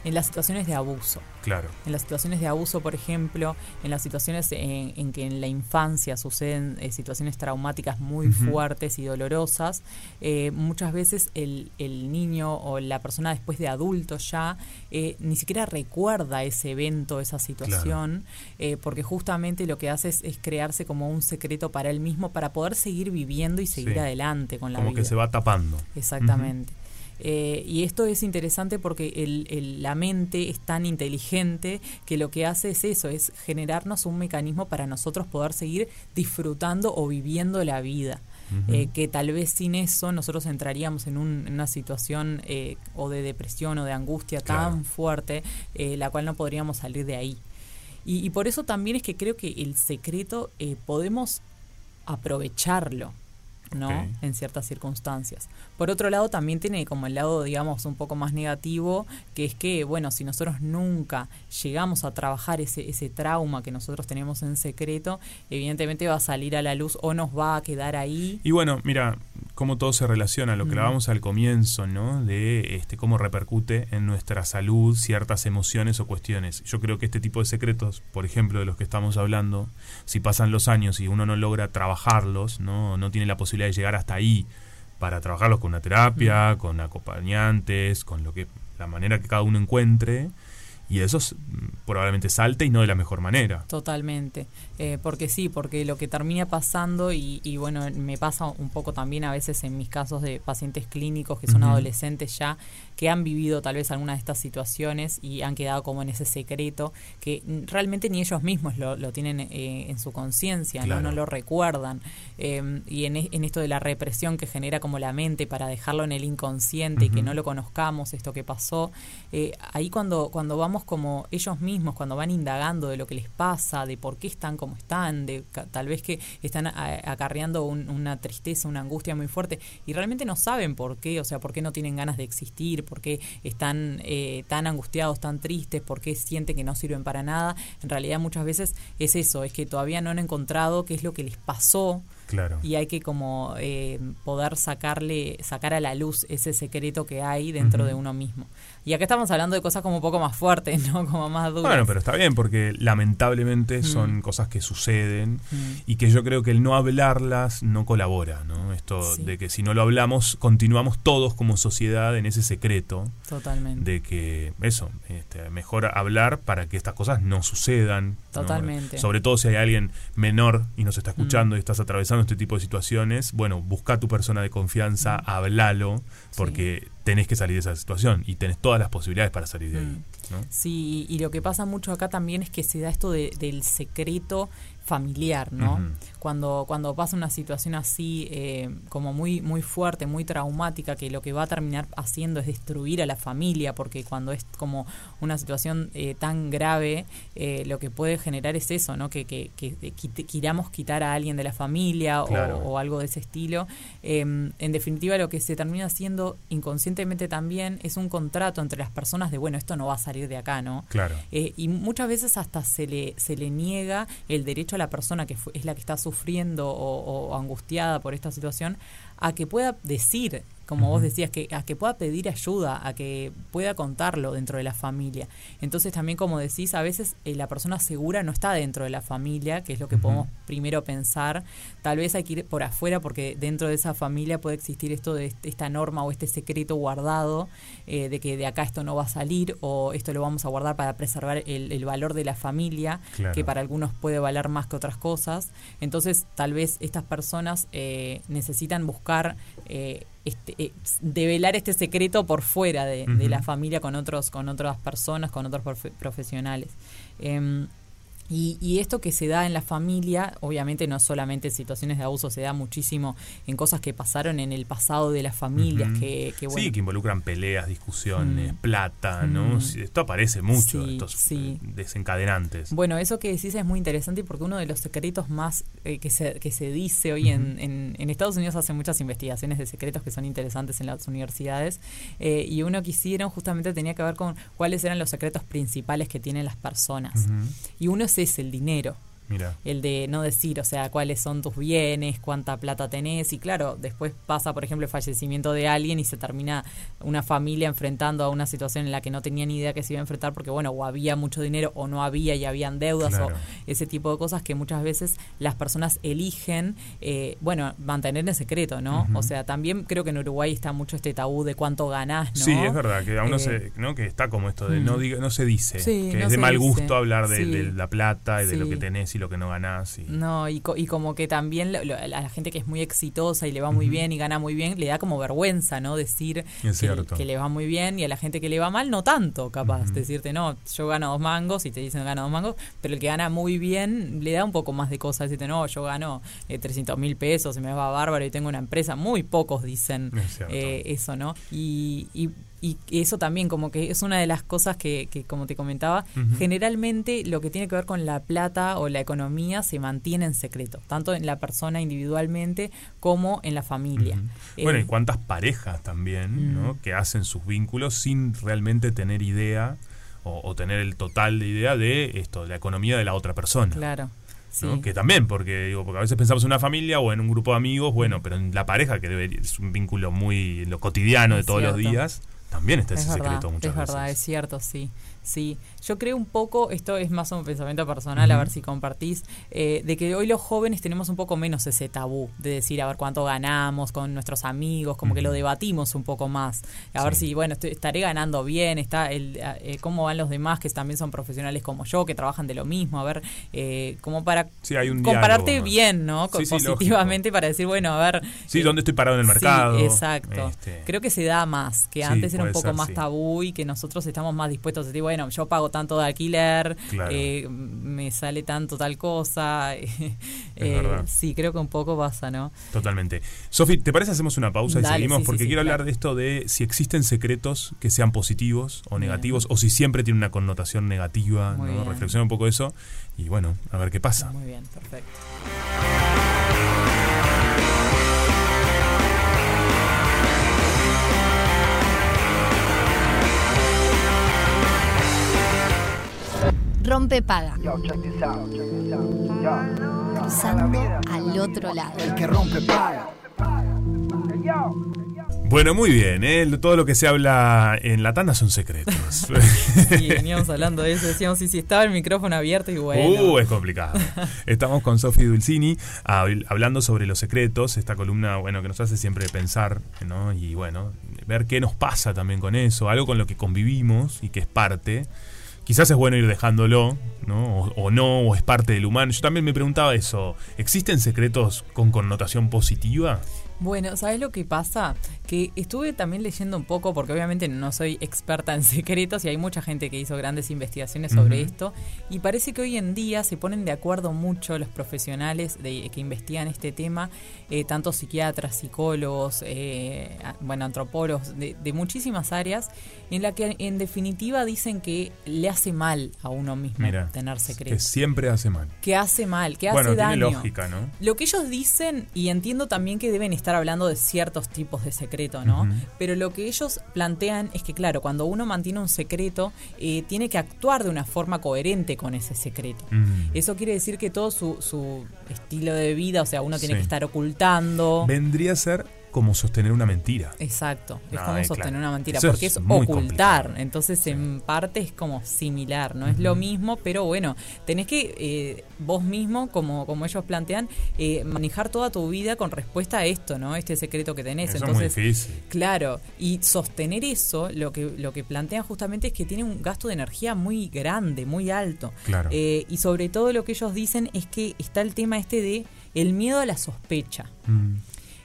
En las situaciones de abuso. Claro. En las situaciones de abuso, por ejemplo, en las situaciones en, en que en la infancia suceden eh, situaciones traumáticas muy fuertes y dolorosas, eh, muchas veces el, el niño o la persona después de adulto ya eh, ni siquiera recuerda ese evento, esa situación, porque justamente lo que hace es, es crearse como un secreto para él mismo para poder seguir viviendo y seguir Sí. adelante con la Como vida. que se va tapando. Exactamente. Eh, y esto es interesante porque el- el- la mente es tan inteligente que lo que hace es eso, es generarnos un mecanismo para nosotros poder seguir disfrutando o viviendo la vida. Eh, que tal vez sin eso nosotros entraríamos en, un- en una situación eh, o de depresión o de angustia Claro. tan fuerte, eh, la cual no podríamos salir de ahí. Y, y por eso también es que creo que el secreto podemos aprovecharlo, ¿no? En ciertas circunstancias. Por otro lado, también tiene como el lado, digamos, un poco más negativo, que es que, bueno, si nosotros nunca llegamos a trabajar ese, ese trauma que nosotros tenemos en secreto, evidentemente va a salir a la luz o nos va a quedar ahí. Y bueno, mira cómo todo se relaciona, lo que Mm. hablábamos al comienzo, ¿no? De este cómo repercute en nuestra salud ciertas emociones o cuestiones. Yo creo que este tipo de secretos, por ejemplo, de los que estamos hablando, si pasan los años y uno no logra trabajarlos, ¿no? No tiene la posibilidad de llegar hasta ahí para trabajarlos con una terapia, con acompañantes, con lo que la manera que cada uno encuentre y eso s- probablemente salte y no de la mejor manera. Totalmente, Eh, porque sí, porque lo que termina pasando y, y bueno, me pasa un poco también a veces en mis casos de pacientes clínicos que son adolescentes ya, que han vivido tal vez alguna de estas situaciones y han quedado como en ese secreto, que mm, realmente ni ellos mismos lo, lo tienen eh, en su conciencia, Claro. ¿no? no lo recuerdan. Eh, y en, e- en esto de la represión que genera como la mente para dejarlo en el inconsciente y que no lo conozcamos, esto que pasó, eh, ahí cuando, cuando vamos como ellos mismos, cuando van indagando de lo que les pasa, de por qué están como están, de tal vez que están acarreando un- una tristeza, una angustia muy fuerte y realmente no saben por qué, o sea, por qué no tienen ganas de existir, por qué están eh, tan angustiados, tan tristes, por qué sienten que no sirven para nada. En realidad muchas veces es eso, es que todavía no han encontrado qué es lo que les pasó Claro. y hay que como eh, poder sacarle sacar a la luz ese secreto que hay dentro de uno mismo y acá estamos hablando de cosas como un poco más fuertes *laughs* no como más duras Bueno, pero está bien porque lamentablemente Mm. son cosas que suceden Mm. y que yo creo que el no hablarlas no colabora, ¿no? Esto Sí. de que si no lo hablamos continuamos todos como sociedad en ese secreto totalmente de que eso, este, mejor hablar para que estas cosas no sucedan. Totalmente. Sobre todo si hay alguien menor y nos está escuchando y estás atravesando este tipo de situaciones, bueno, busca a tu persona de confianza, hablalo, porque tenés que salir de esa situación y tenés todas las posibilidades para salir de ahí. Mm. ¿no? Sí, y lo que pasa mucho acá también es que se da esto de- del secreto familiar, ¿no? Cuando, cuando pasa una situación así, eh, como muy, muy fuerte, muy traumática, que lo que va a terminar haciendo es destruir a la familia, porque cuando es como una situación eh, tan grave, eh, lo que puede generar es eso, ¿no? Que, que, que queramos quitar a alguien de la familia o- Claro. o, algo de ese estilo. Eh, en definitiva, lo que se termina haciendo inconscientemente inconscientemente también es un contrato entre las personas de, bueno, esto no va a salir de acá, ¿no? Claro. Eh, y muchas veces hasta se le, se le niega el derecho a la persona que fue- es la que está sufriendo o, o angustiada por esta situación a que pueda decir, como vos decías, que a que pueda pedir ayuda, a que pueda contarlo dentro de la familia. Entonces también, como decís, a veces eh, la persona segura no está dentro de la familia, que es lo que podemos primero pensar. Tal vez hay que ir por afuera porque dentro de esa familia puede existir esto de este- esta norma o este secreto guardado eh, de que de acá esto no va a salir o esto lo vamos a guardar para preservar el, el valor de la familia, Claro. que para algunos puede valer más que otras cosas. Entonces, tal vez estas personas eh, necesitan buscar eh, este, eh, develar este secreto por fuera de, la familia con otros con otras personas, con otros profe- profesionales. Em, y, y esto que se da en la familia, obviamente no solamente en situaciones de abuso, se da muchísimo en cosas que pasaron en el pasado de las familias, que, que, bueno, Sí, que involucran peleas, discusiones, Mm. plata, ¿no? Mm. Esto aparece mucho, Sí, estos sí. eh, desencadenantes. Bueno, eso que decís es muy interesante porque uno de los secretos más eh, que, se, que se dice hoy en, en, en Estados Unidos hacen muchas investigaciones de secretos que son interesantes en las universidades eh, y uno que hicieron justamente tenía que ver con cuáles eran los secretos principales que tienen las personas. Y uno es el dinero. Mira. El de no decir, o sea, cuáles son tus bienes, cuánta plata tenés. Y claro, después pasa, por ejemplo, el fallecimiento de alguien y se termina una familia enfrentando a una situación en la que no tenía ni idea que se iba a enfrentar porque, bueno, o había mucho dinero o no había y habían deudas Claro. o ese tipo de cosas que muchas veces las personas eligen, eh, bueno, mantener en secreto, ¿no? O sea, también creo que en Uruguay está mucho este tabú de cuánto ganás, ¿no? Sí, es verdad, que a uno Eh, se, ¿no? que está como esto de mm. no diga, no se dice, Sí, que no es de mal dice. gusto hablar de, Sí. de la plata y de lo que tenés y lo que no ganás. Y, No, y, co- y como que también lo- lo- a la gente que es muy exitosa y le va muy bien y gana muy bien, le da como vergüenza, ¿no? Decir Es que, que le va muy bien y a la gente que le va mal no tanto, capaz. Decirte, no, yo gano dos mangos y te dicen gano dos mangos, pero el que gana muy bien le da un poco más de cosas. Decirte, no, yo gano eh, 300 mil pesos y me va bárbaro y tengo una empresa. Muy pocos dicen Es eh, eso, ¿no? Y, y, y eso también como que es una de las cosas que, que como te comentaba, generalmente lo que tiene que ver con la plata o la economía se mantiene en secreto, tanto en la persona individualmente como en la familia. Eh, Bueno, y cuántas parejas también, ¿no? Mm. Que hacen sus vínculos sin realmente tener idea o, o tener el total de idea de esto, de la economía de la otra persona. Claro. Sí. ¿no? Que también, porque digo, porque a veces pensamos en una familia o en un grupo de amigos, bueno, pero en la pareja, que debe- es un vínculo muy lo cotidiano de todos los días, también está es ese verdad, secreto muchas es verdad, veces. es cierto, sí. Sí, yo creo un poco, esto es más un pensamiento personal, a ver si compartís, eh, de que hoy los jóvenes tenemos un poco menos ese tabú de decir a ver cuánto ganamos con nuestros amigos, como que lo debatimos un poco más, a ver si, bueno, estoy- estaré ganando bien, está el, eh, cómo van los demás que también son profesionales como yo, que trabajan de lo mismo, a ver, eh, como para Sí, hay un compararte diálogo bien, ¿no? Sí, Positivamente para decir, bueno, a ver... Sí, eh, ¿dónde estoy parado en el mercado? exacto. Este, Creo que se da más, que antes era un poco ser, más tabú y que nosotros estamos más dispuestos a decir, bueno, yo pago tanto de alquiler, Claro. eh, me sale tanto tal cosa. *laughs* eh, sí, creo que un poco pasa, ¿no? Totalmente. Sofi, ¿te parece hacemos una pausa y seguimos? sí, Porque sí, quiero hablar de esto de si existen secretos que sean positivos o Bien. negativos, o si siempre tiene una connotación negativa. Muy ¿no? Reflexiona un poco eso y bueno, a ver qué pasa. Muy bien, perfecto. Rompe paga. Cruzando al otro lado. Bueno, muy bien, ¿eh? todo lo que se habla en la tanda son secretos. Sí, veníamos hablando de eso, decíamos, sí, sí, estaba el micrófono abierto y bueno. Uh, es complicado. Estamos con Sofi Dulcini habl- hablando sobre los secretos, esta columna, bueno, que nos hace siempre pensar, ¿no? Y bueno, ver qué nos pasa también con eso, algo con lo que convivimos y que es parte. Quizás es bueno ir dejándolo, ¿no? O, o no, o es parte del humano. Yo también me preguntaba eso, ¿existen secretos con connotación positiva? Bueno, ¿sabes lo que pasa? Que estuve también leyendo un poco, porque obviamente no soy experta en *laughs* secretos y hay mucha gente que hizo grandes investigaciones sobre esto, y parece que hoy en día se ponen de acuerdo mucho los profesionales de, que investigan este tema, eh, tanto psiquiatras, psicólogos, eh, bueno, antropólogos, de, de muchísimas áreas, en la que en definitiva dicen que le hace mal a uno mismo Mira, tener que secretos. siempre hace mal. Que hace mal, que bueno, hace tiene daño. lógica, ¿no? Lo que ellos dicen, y entiendo también que deben estar hablando de ciertos tipos de secreto, ¿no? Pero lo que ellos plantean es que, claro, cuando uno mantiene un secreto, eh, tiene que actuar de una forma coherente con ese secreto. Eso quiere decir que todo su, su estilo de vida, o sea, uno tiene Sí. que estar ocultando. Vendría a ser como sostener una mentira. Exacto, es No, como eh, sostener claro. una mentira, Eso porque es ocultar. complicado. Entonces, en parte es como similar, no es lo mismo, pero bueno, tenés que eh, vos mismo, como, como ellos plantean, eh, manejar toda tu vida con respuesta a esto, ¿no? Este secreto que tenés. Eso es Entonces, muy difícil. Claro, y sostener eso, lo que, lo que plantean justamente es que tiene un gasto de energía muy grande, muy alto. Claro. Eh, y sobre todo lo que ellos dicen es que está el tema este de el miedo a la sospecha. Mm.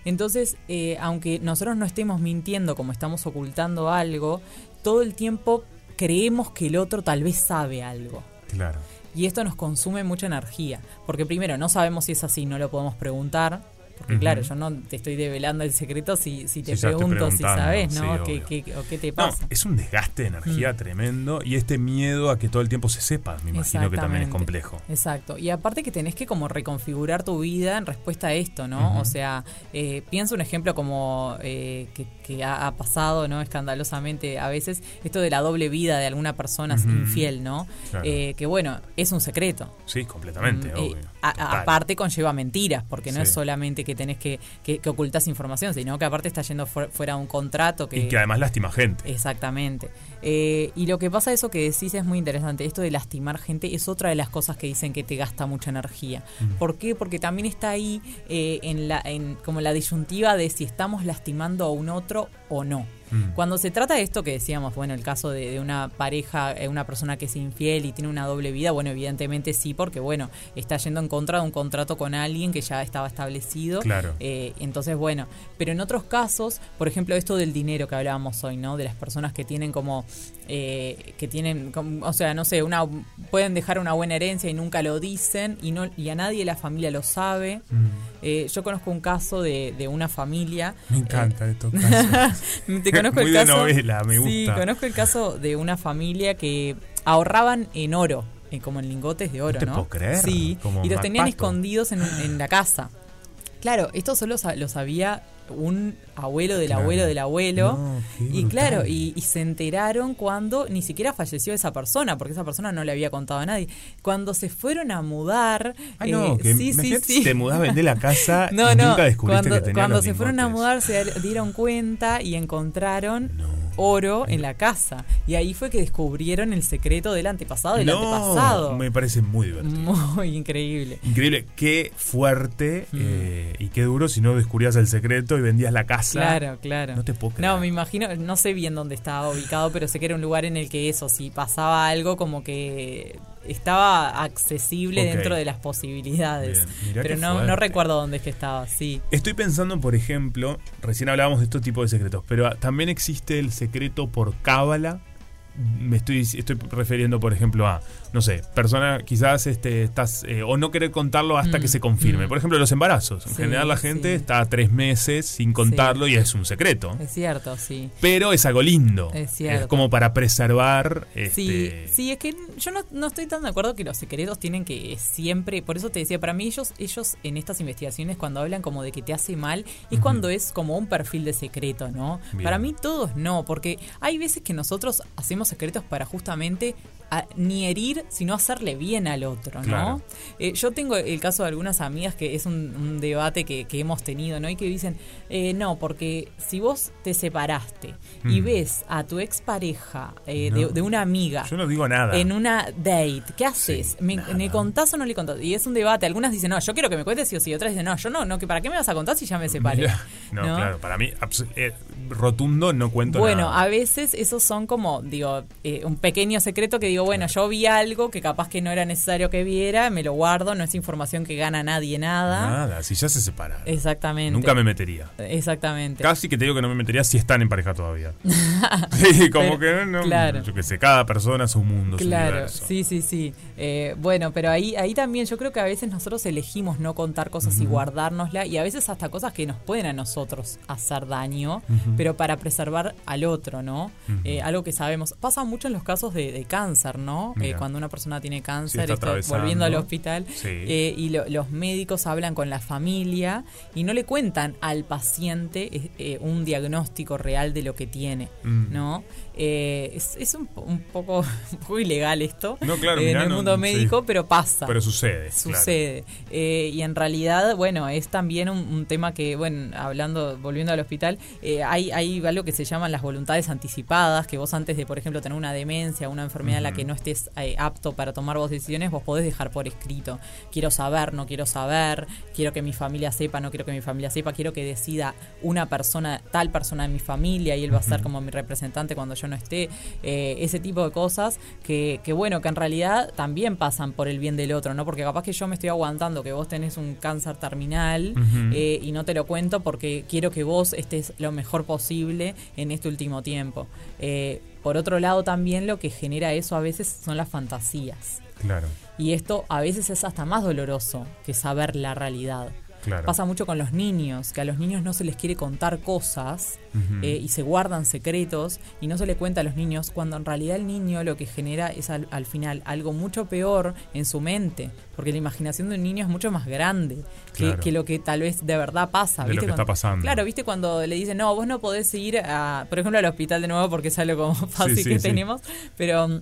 Entonces, eh, aunque nosotros no estemos mintiendo como estamos ocultando algo, todo el tiempo creemos que el otro tal vez sabe algo. Claro. Y esto nos consume mucha energía. Porque primero, no sabemos si es así, no lo podemos preguntar. Porque claro, yo no te estoy develando el secreto si, si te pregunto si sabes, ¿no? sí, ¿Qué, qué- o qué te No, pasa? es un desgaste de energía Mm. tremendo y este miedo a que todo el tiempo se sepa, me imagino que también es complejo. Exacto. Y aparte que tenés que como reconfigurar tu vida en respuesta a esto, ¿no? O sea, eh, pienso un ejemplo como eh, que, que ha, ha pasado, ¿no? Escandalosamente a veces, esto de la doble vida de alguna persona infiel, ¿no? Claro. Eh, que bueno, es un secreto. Sí, completamente, Mm, eh, obvio. a- Total. aparte conlleva mentiras, porque no Sí. es solamente que tenés que, que, que ocultas información, sino que aparte está yendo fuera, un contrato que... Y que además lastima gente. Exactamente. Eh, y lo que pasa, eso que decís es muy interesante. Esto de lastimar gente es otra de las cosas que dicen que te gasta mucha energía. Mm. ¿Por qué? Porque también está ahí eh, en la, en, como la disyuntiva de si estamos lastimando a un otro o no. Mm. Cuando se trata de esto que decíamos, bueno, el caso de, de una pareja, eh, una persona que es infiel y tiene una doble vida, bueno, evidentemente sí, porque bueno, está yendo en contra de un contrato con alguien que ya estaba establecido. Claro. Eh, entonces, bueno, pero en otros casos, por ejemplo, esto del dinero que hablábamos hoy, ¿no? De las personas que tienen como, eh, que tienen, como- o sea, no sé, una pueden dejar una buena herencia y nunca lo dicen y no y a nadie de la familia lo sabe. Mm. Eh, yo conozco un caso de, de una familia. Me encanta estos casos. *laughs* *laughs* Conozco Muy el de caso. novela, me Sí, gusta. conozco el caso de una familia que ahorraban en oro, eh, como en lingotes de oro, te ¿no? puedo creer, Sí, como y los tenían escondidos en, en la casa. Claro, esto solo lo sabía un abuelo del Claro. abuelo del abuelo. No, y claro, y, y se enteraron cuando ni siquiera falleció esa persona, porque esa persona no le había contado a nadie. Cuando se fueron a mudar. No, eh, que sí, sí, sí. te mudás, vendés la casa *laughs* No, y no, nunca descubriste cuando, que tenía cuando los se fueron a mudar se dieron cuenta y encontraron oro en la casa. Y ahí fue que descubrieron el secreto del antepasado del no, antepasado. me parece muy divertido. Muy increíble. Increíble, qué fuerte eh, y qué duro si no descubrías el secreto y vendías la casa. Claro, claro. No te puedo creer. No, me imagino, no sé bien dónde estaba ubicado, pero sé que era un lugar en el que eso, si pasaba algo, como que estaba accesible dentro de las posibilidades. Pero no, no recuerdo dónde es que estaba, sí. Estoy pensando, por ejemplo, recién hablábamos de estos tipos de secretos, pero ah, también existe el secreto por cábala. Me estoy, estoy refiriendo, por ejemplo, a, no sé, persona, quizás este, estás, eh, o no querer contarlo hasta Mm, que se confirme. mm. Por ejemplo, los embarazos. En Sí, general, la gente sí. está tres meses sin contarlo y es un secreto. Es cierto, sí. Pero es algo lindo. Es cierto. como para preservar. Sí, Este, sí, es que yo no, no estoy tan de acuerdo que los secretos tienen que siempre, por eso te decía, para mí ellos, ellos en estas investigaciones cuando hablan como de que te hace mal, es cuando es como un perfil de secreto, ¿no? Bien. Para mí todos no, porque hay veces que nosotros hacemos secretos para justamente a- ni herir, sino hacerle bien al otro, ¿no? Claro. Eh, yo tengo el caso de algunas amigas que es un, un debate que, que hemos tenido, ¿no? Y que dicen, eh, no, porque si vos te separaste y Mm. ves a tu expareja eh, No. de, de una amiga Yo no digo nada. en una date, ¿qué haces? Sí, ¿Me, nada. ¿Me contás o no le contás? Y es un debate. Algunas dicen, no, yo quiero que me cuentes sí o sí. Otras dicen, no, yo no, no, que ¿para qué me vas a contar si ya me separé? No, ¿No? claro, para mí, eh, rotundo, no cuento Bueno, nada. a veces esos son como, digo, eh, un pequeño secreto que digo, bueno, yo vi algo que capaz que no era necesario que viera, me lo guardo, no es información que gana nadie nada. Nada, si ya se separaron. Exactamente. Nunca me metería. Exactamente. Casi que te digo que no me metería si están en pareja todavía. *laughs* sí, como Pero- que no, claro. yo que sé, cada persona es su mundo, su Claro, universo. sí, sí, sí. Eh, bueno, pero ahí, ahí también yo creo que a veces nosotros elegimos no contar cosas y guardárnosla y a veces hasta cosas que nos pueden a nosotros hacer daño, pero para preservar al otro, ¿no? Eh, algo que sabemos. Pasa mucho en los casos de, de cáncer, ¿no? Eh, Mira. Cuando una persona tiene Sí, cáncer, está volviendo al hospital, Sí. eh, y lo- los médicos hablan con la familia y no le cuentan al paciente eh, eh, un diagnóstico real de lo que tiene, Mm. ¿no? Eh, es es un, po- un poco, *laughs* un poco ilegal esto No, claro, mirá, en el no, mundo sí. médico, pero pasa. Pero sucede. Sucede. Y en realidad, bueno, es también un, un tema que, bueno, hablando, volviendo al hospital, hay, hay algo que se llaman las voluntades anticipadas, que vos antes de, por ejemplo, tener una demencia, una enfermedad en la que no estés apto para tomar vos decisiones, vos podés dejar por escrito. Quiero saber, no quiero saber, quiero que mi familia sepa, no quiero que mi familia sepa, quiero que decida una persona, tal persona de mi familia y él va a ser como mi representante cuando yo no esté. Eh, ese tipo de cosas que, que, bueno, que en realidad también pasan por el bien del otro, ¿no? Porque capaz que yo me estoy aguantando que vos tenés un cáncer terminal eh, y no te lo cuento porque quiero que vos estés lo mejor posible en este último tiempo. Eh, por otro lado, también lo que genera eso a veces son las fantasías. Claro, Y esto a veces es hasta más doloroso que saber la realidad. Claro. Pasa mucho con los niños, que a los niños no se les quiere contar cosas eh, y se guardan secretos y no se le cuenta a los niños, cuando en realidad el niño lo que genera es al, al final algo mucho peor en su mente, porque la imaginación de un niño es mucho más grande que, Claro. que lo que tal vez de verdad pasa. De lo que Cuando- está pasando. Claro, viste cuando le dicen, no, vos no podés ir, a, por ejemplo, al hospital de nuevo porque es algo como *laughs* fácil sí, que sí. tenemos, pero mm,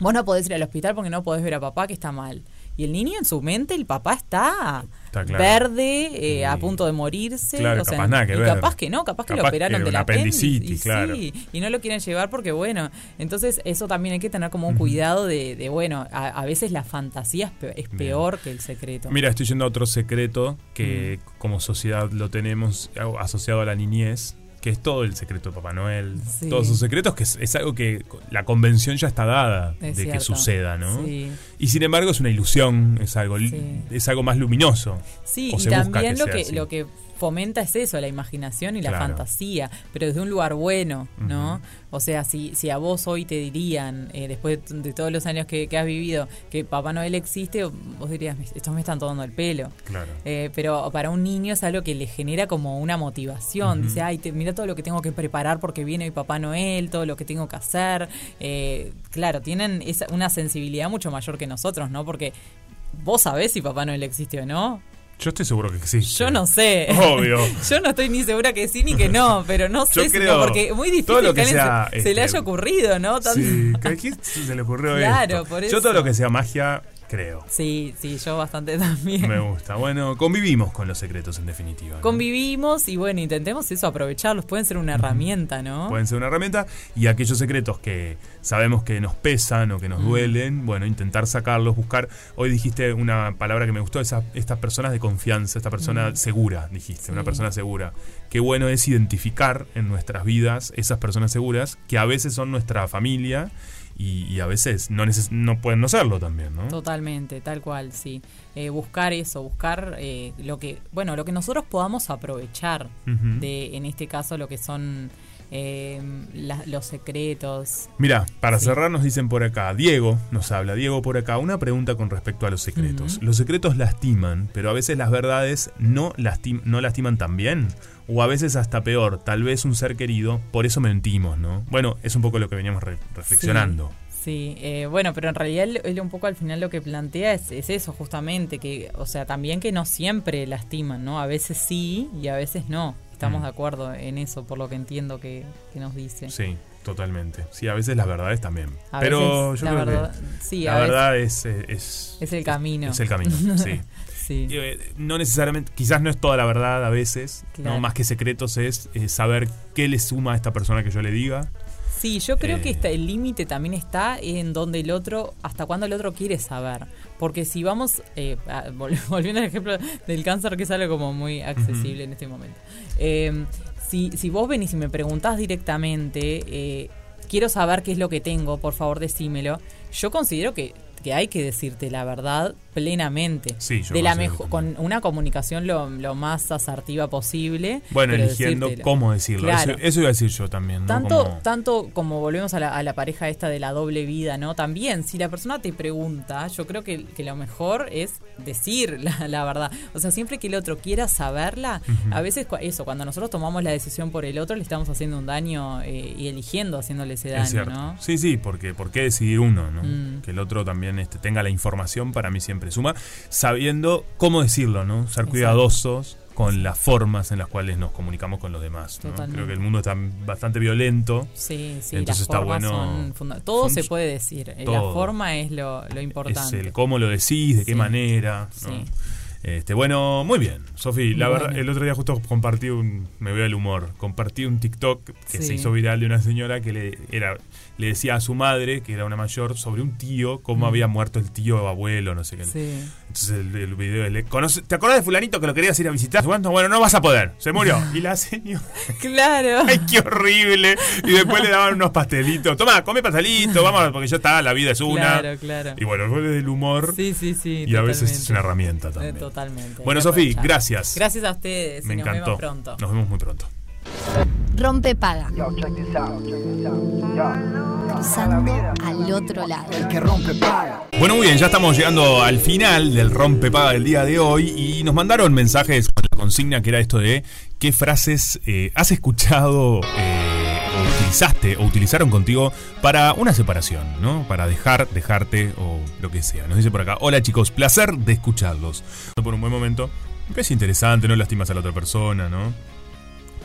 vos no podés ir al hospital porque no podés ver a papá que está mal. Y el niño en su mente, el papá está, Está claro. verde, eh, a punto de morirse. Claro, o sea, capaz nada que y ver. capaz que no, capaz que lo operaron una apéndice. apendicitis, y claro. sí, y no lo quieren llevar porque, bueno, entonces eso también hay que tener como un cuidado de, de, bueno, a, a veces la fantasía es, Bien. peor que el secreto. Mira, estoy yendo a otro secreto que Mm. como sociedad lo tenemos asociado a la niñez, que es todo el secreto de Papá Noel. Sí. Todos sus secretos, que es, es algo que la convención ya está dada Es de que suceda, ¿no? Sí. Y sin embargo es una ilusión, es algo, Sí. es algo más luminoso. Sí, O y también que lo sea que así. lo que fomenta es eso, la imaginación y la Claro. fantasía, pero desde un lugar bueno, ¿no? O sea, si, si a vos hoy te dirían, eh, después de, de todos los años que, que has vivido, que Papá Noel existe, vos dirías, estos me están tomando el pelo. Claro. Eh, pero para un niño es algo que le genera como una motivación. Dice, ay, te- mira todo lo que tengo que preparar porque viene mi Papá Noel, todo lo que tengo que hacer. Eh, claro, tienen esa, una sensibilidad mucho mayor que nosotros, ¿no? Porque vos sabés si Papá Noel existe o no. Yo estoy seguro que existe. Yo no sé. Obvio. *laughs* Yo no estoy ni segura que sí ni que no, pero no Yo sé creo porque es muy difícil todo lo que alguien sea, se, se le este, haya ocurrido, ¿no? Tan- Sí, ¿a quién se le ocurrió *laughs* Claro, esto? por Yo eso. todo lo que sea magia, creo. sí, sí, yo bastante *laughs* también. Me gusta. Bueno, convivimos con los secretos en definitiva. ¿no? Convivimos y bueno, intentemos eso, aprovecharlos, pueden ser una herramienta, ¿no? Pueden ser una herramienta y aquellos secretos que sabemos que nos pesan o que nos duelen, bueno, intentar sacarlos, buscar. Hoy dijiste una palabra que me gustó, esa, estas personas de confianza, esta persona segura, dijiste, Sí. una persona segura. Qué bueno es identificar en nuestras vidas esas personas seguras que a veces son nuestra familia y, y a veces no, neces- no pueden no serlo también, ¿no? Totalmente, tal cual, sí. Eh, buscar eso, buscar eh, lo que, bueno, lo que nosotros podamos aprovechar de, en este caso, lo que son eh, la- los secretos. Mira, para Sí. cerrar nos dicen por acá, Diego nos habla, Diego por acá, una pregunta con respecto a los secretos. ¿Los secretos lastiman, pero a veces las verdades no, lastim- no lastiman también? O a veces hasta peor, tal vez un ser querido, por eso mentimos, ¿no? Bueno, es un poco lo que veníamos re- reflexionando. Sí, eh, bueno, pero en realidad él, él un poco al final lo que plantea es, es eso, justamente, que, o sea, también que no siempre lastiman, ¿no? A veces sí y a veces no. Estamos Mm. de acuerdo en eso, por lo que entiendo que, que nos dice. Sí, totalmente. Sí, a veces las verdades también. A pero veces yo la creo verdad- que sí, la verdad es, es, es el camino. es el camino, *laughs* sí. Sí. Eh, no necesariamente, quizás no es toda la verdad a veces, Claro. no más que secretos es eh, saber qué le suma a esta persona que yo le diga. Sí, yo creo que Eh. está, el límite también está en donde el otro, hasta cuándo el otro quiere saber. Porque si vamos, eh, a- vol- *laughs* volviendo al ejemplo del cáncer, que es algo como muy accesible en este momento. Eh, si, si vos venís y me preguntás directamente, eh, quiero saber qué es lo que tengo, por favor decímelo. Yo considero que, que hay que decirte la verdad plenamente. Sí, yo de la mejor, con una comunicación lo, lo más asertiva posible. Bueno, eligiendo decírtelo. cómo decirlo. Claro. Eso, eso iba a decir yo también. ¿no? Tanto, Como- tanto como volvemos a la, a la pareja esta de la doble vida, ¿no? También, si la persona te pregunta, yo creo que, que lo mejor es decir la, la verdad. O sea, siempre que el otro quiera saberla, a veces eso, cuando nosotros tomamos la decisión por el otro, le estamos haciendo un daño eh, y eligiendo haciéndole ese daño, Es cierto. ¿no? Sí, sí, porque ¿por qué decidir uno? ¿no? Mm. Que el otro también este, tenga la información para mí siempre suma, sabiendo cómo decirlo, ¿no? Ser cuidadosos con las formas en las cuales nos comunicamos con los demás. ¿no? Creo que el mundo está bastante violento. Sí, sí, Entonces las está bueno- son Todo son- se puede decir, eh, la forma es lo, lo Es importante. el cómo lo decís, de qué Sí. manera. ¿no? Sí. Este, bueno, muy bien, Sofi. La Bueno. verdad, el otro día justo compartí un, me voy al humor, compartí un TikTok que Sí. se hizo viral de una señora que le era, le decía a su madre, que era una mayor, sobre un tío, cómo Mm. había muerto el tío o abuelo, no sé qué. Sí. Entonces el, el video le ¿conoce- ¿Te acordás de fulanito que lo querías ir a visitar? ¿Cuánto? Bueno, no vas a poder, se murió. *laughs* Y la señora, *laughs* Claro. *laughs* ¡ay, qué horrible! Y después le daban unos pastelitos. Toma, come pastelito, vamos, porque ya está, la vida es una. Claro, claro. Y bueno, el humor. Sí, sí, sí. Y a veces es una herramienta también. Totalmente. Bueno, aprovechar. gracias. Gracias a ustedes. Me y nos encantó. vemos pronto. Nos vemos muy pronto. Rompe paga. Cruzando al otro lado. Bueno, muy bien, ya estamos llegando al final del rompepaga del día de hoy y nos mandaron mensajes con la consigna que era esto de qué frases eh, has escuchado eh, o utilizaste o utilizaron contigo para una separación, ¿no? Para dejar, dejarte o lo que sea. Nos dice por acá, hola chicos, placer de escucharlos. Por un buen momento, me parece interesante, no lastimas a la otra persona, ¿no?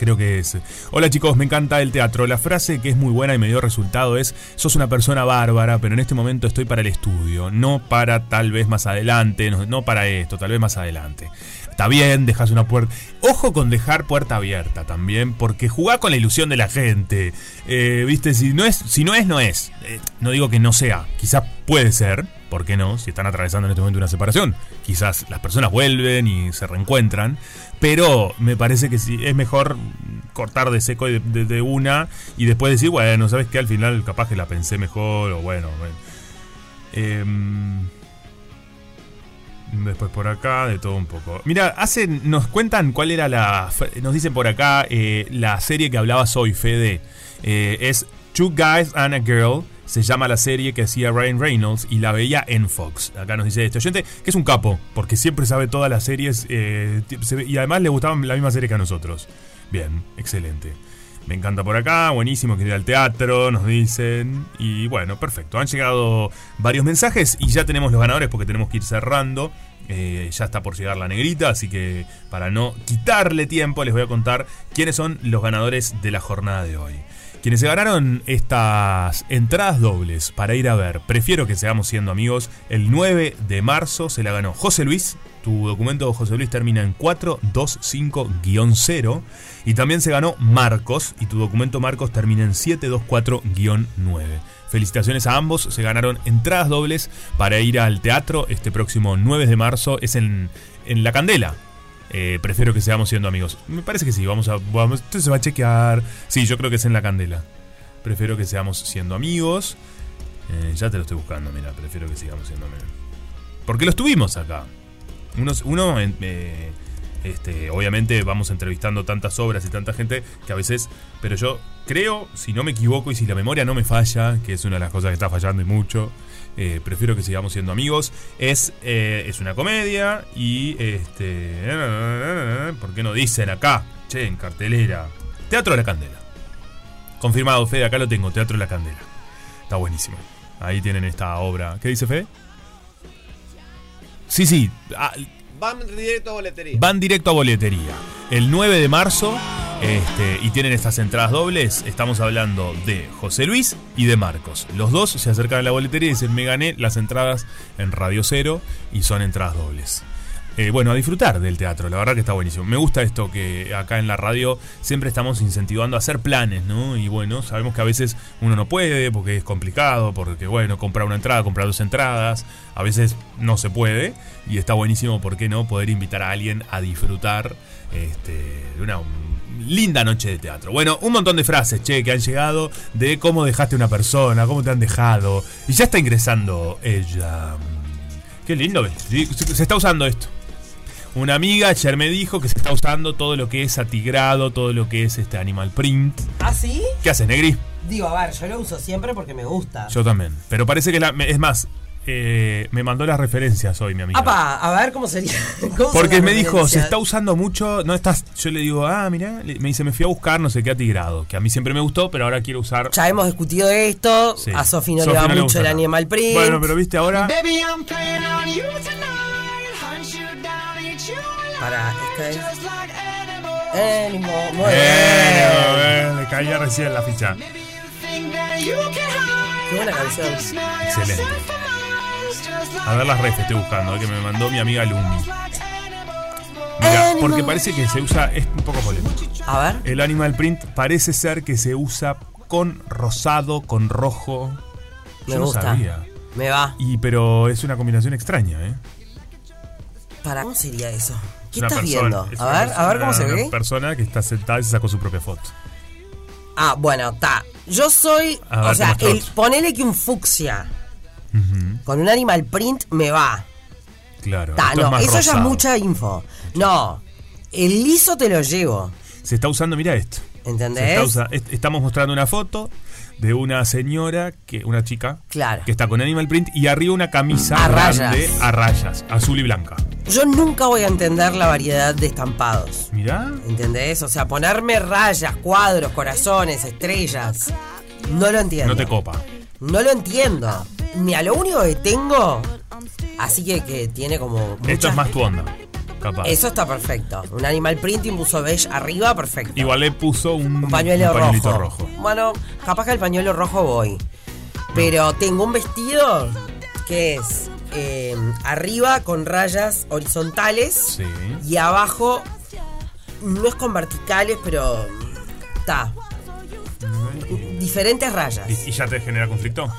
Creo que es. Hola chicos, me encanta el teatro. La frase que es muy buena y me dio resultado es, sos una persona bárbara, pero en este momento estoy para el estudio, no para tal vez más adelante, no, para esto, tal vez más adelante. Está bien, dejas una puerta. Ojo con dejar puerta abierta también, porque jugá con la ilusión de la gente. Eh, Viste, si no es, si no es, no es. Eh, no digo que no sea, quizás puede ser, ¿por qué no? Si están atravesando en este momento una separación, quizás las personas vuelven y se reencuentran, pero me parece que sí, es mejor cortar de seco de, de- una y después decir, bueno, ¿sabes qué? Al final capaz que la pensé mejor o bueno. Em, Después por acá, de todo un poco. Mira, hacen, nos cuentan cuál era la. Nos dicen por acá eh, la serie que hablaba hoy, Fede. Eh, es Two Guys and a Girl. Se llama la serie que hacía Ryan Reynolds y la veía en Fox. Acá nos dice este oyente que es un capo, porque siempre sabe todas las series eh, y además le gustaban la misma serie que a nosotros. Bien, excelente. Me encanta por acá, buenísimo que ir al teatro, nos dicen. Y bueno, perfecto. Han llegado varios mensajes y ya tenemos los ganadores porque tenemos que ir cerrando. Eh, ya está por llegar la negrita, así que para no quitarle tiempo les voy a contar quiénes son los ganadores de la jornada de hoy. Quienes se ganaron estas entradas dobles para ir a ver, prefiero que seamos siendo amigos, el 9 de marzo se la ganó José Luis. Tu documento José Luis termina en 425-0. Y también se ganó Marcos y tu documento Marcos termina en 724-9. Felicitaciones a ambos, se ganaron entradas dobles para ir al teatro este próximo 9 de marzo, es en, en La Candela. Eh, prefiero que seamos siendo amigos. Me parece que sí, vamos a. Vamos, esto se va a chequear. Sí, yo creo que es en la candela. Prefiero que seamos siendo amigos. Eh, ya te lo estoy buscando, mira, prefiero que sigamos siendo amigos. Porque los tuvimos acá. Uno, en- eh, este, obviamente vamos entrevistando tantas obras y tanta gente que a veces. Pero yo creo, si no me equivoco y si la memoria no me falla, que es una de las cosas que está fallando y mucho, eh, prefiero que sigamos siendo amigos. Es, eh, es una comedia y este. ¿Por qué no dicen acá? Che, en cartelera. Teatro de la Candela. Confirmado, Fede, acá lo tengo, Teatro de la Candela. Está buenísimo. Ahí tienen esta obra. ¿Qué dice Fede? Sí, sí. ah, Van directo a boletería. van directo a boletería. El 9 de marzo. Este, y tienen estas entradas dobles. Estamos hablando de José Luis y de Marcos. Los dos se acercan a la boletería y dicen: Me gané las entradas en Radio Cero y son entradas dobles. Eh, bueno, a disfrutar del teatro, la verdad que está buenísimo. Me gusta esto que acá en la radio siempre estamos incentivando a hacer planes, ¿no? Y bueno, sabemos que a veces uno no puede porque es complicado, porque bueno, comprar una entrada, comprar dos entradas, a veces no se puede. Y está buenísimo, ¿por qué no? Poder invitar a alguien a disfrutar este, de una linda noche de teatro. Bueno, un montón de frases, che, que han llegado de cómo dejaste a una persona, cómo te han dejado. Y ya está ingresando ella. Qué lindo. se está usando esto. Una amiga ayer me dijo que se está usando todo lo que es atigrado, todo lo que es este animal print. ¿Ah, sí? ¿Qué haces, Negri? Digo, a ver, yo lo uso siempre porque me gusta. Yo también. Pero parece que la, es más, eh, me mandó las referencias hoy, mi amiga. Apa, a ver cómo sería. *laughs* ¿Cómo son Porque me dijo, se está usando mucho, no estás, yo le digo, ah, mira, me dice, me fui a buscar no sé qué atigrado, que a mí siempre me gustó, pero ahora quiero usar... Ya hemos discutido esto. Sí. A Sofi no le va no mucho el nada. animal print. Bueno, pero viste ahora... Para, esta es. Ánimo, muy bien. le caía recién la ficha. Qué buena canción. Excelente. A ver las refs estoy buscando, eh, que me mandó mi amiga Lumi. Mira, porque parece que se usa, es un poco polémico. A ver. El animal print parece ser que se usa con rosado, con rojo. Me Yo no gusta. sabía. Me va. Y pero es una combinación extraña, ¿eh? Para, ¿cómo sería eso? ¿Qué una estás persona- viendo? es A ver, a ver cómo se ve. Una persona que está sentada y se sacó su propia foto. Ah, bueno, está. Yo soy. A o sea, el, ponele que un fucsia con un animal print me va. Claro. Ta, es no, eso ya es mucha info. No, el liso te lo llevo. Se está usando, mira esto. ¿Entendés? Se está usa- est- estamos mostrando una foto de una señora, que una chica, Claro. que está con animal print y arriba una camisa A grande rayas. a rayas, azul y blanca. Yo nunca voy a entender la variedad de estampados. Mirá. ¿Entendés? O sea, ponerme rayas, cuadros, corazones, estrellas. No lo entiendo. No te copa. No lo entiendo. Ni a lo único que tengo. Así que, que tiene como. Esto es más tu onda, capaz. Eso está perfecto. Un animal print y un buzo beige arriba, perfecto. Igual le puso un, Un pañuelo un pañuelito rojo. rojo. Bueno, capaz que el pañuelo rojo voy. Pero tengo un vestido que es eh, arriba con rayas horizontales Sí. y abajo no es con verticales, pero está. Diferentes rayas. ¿Y, y ya te genera conflicto?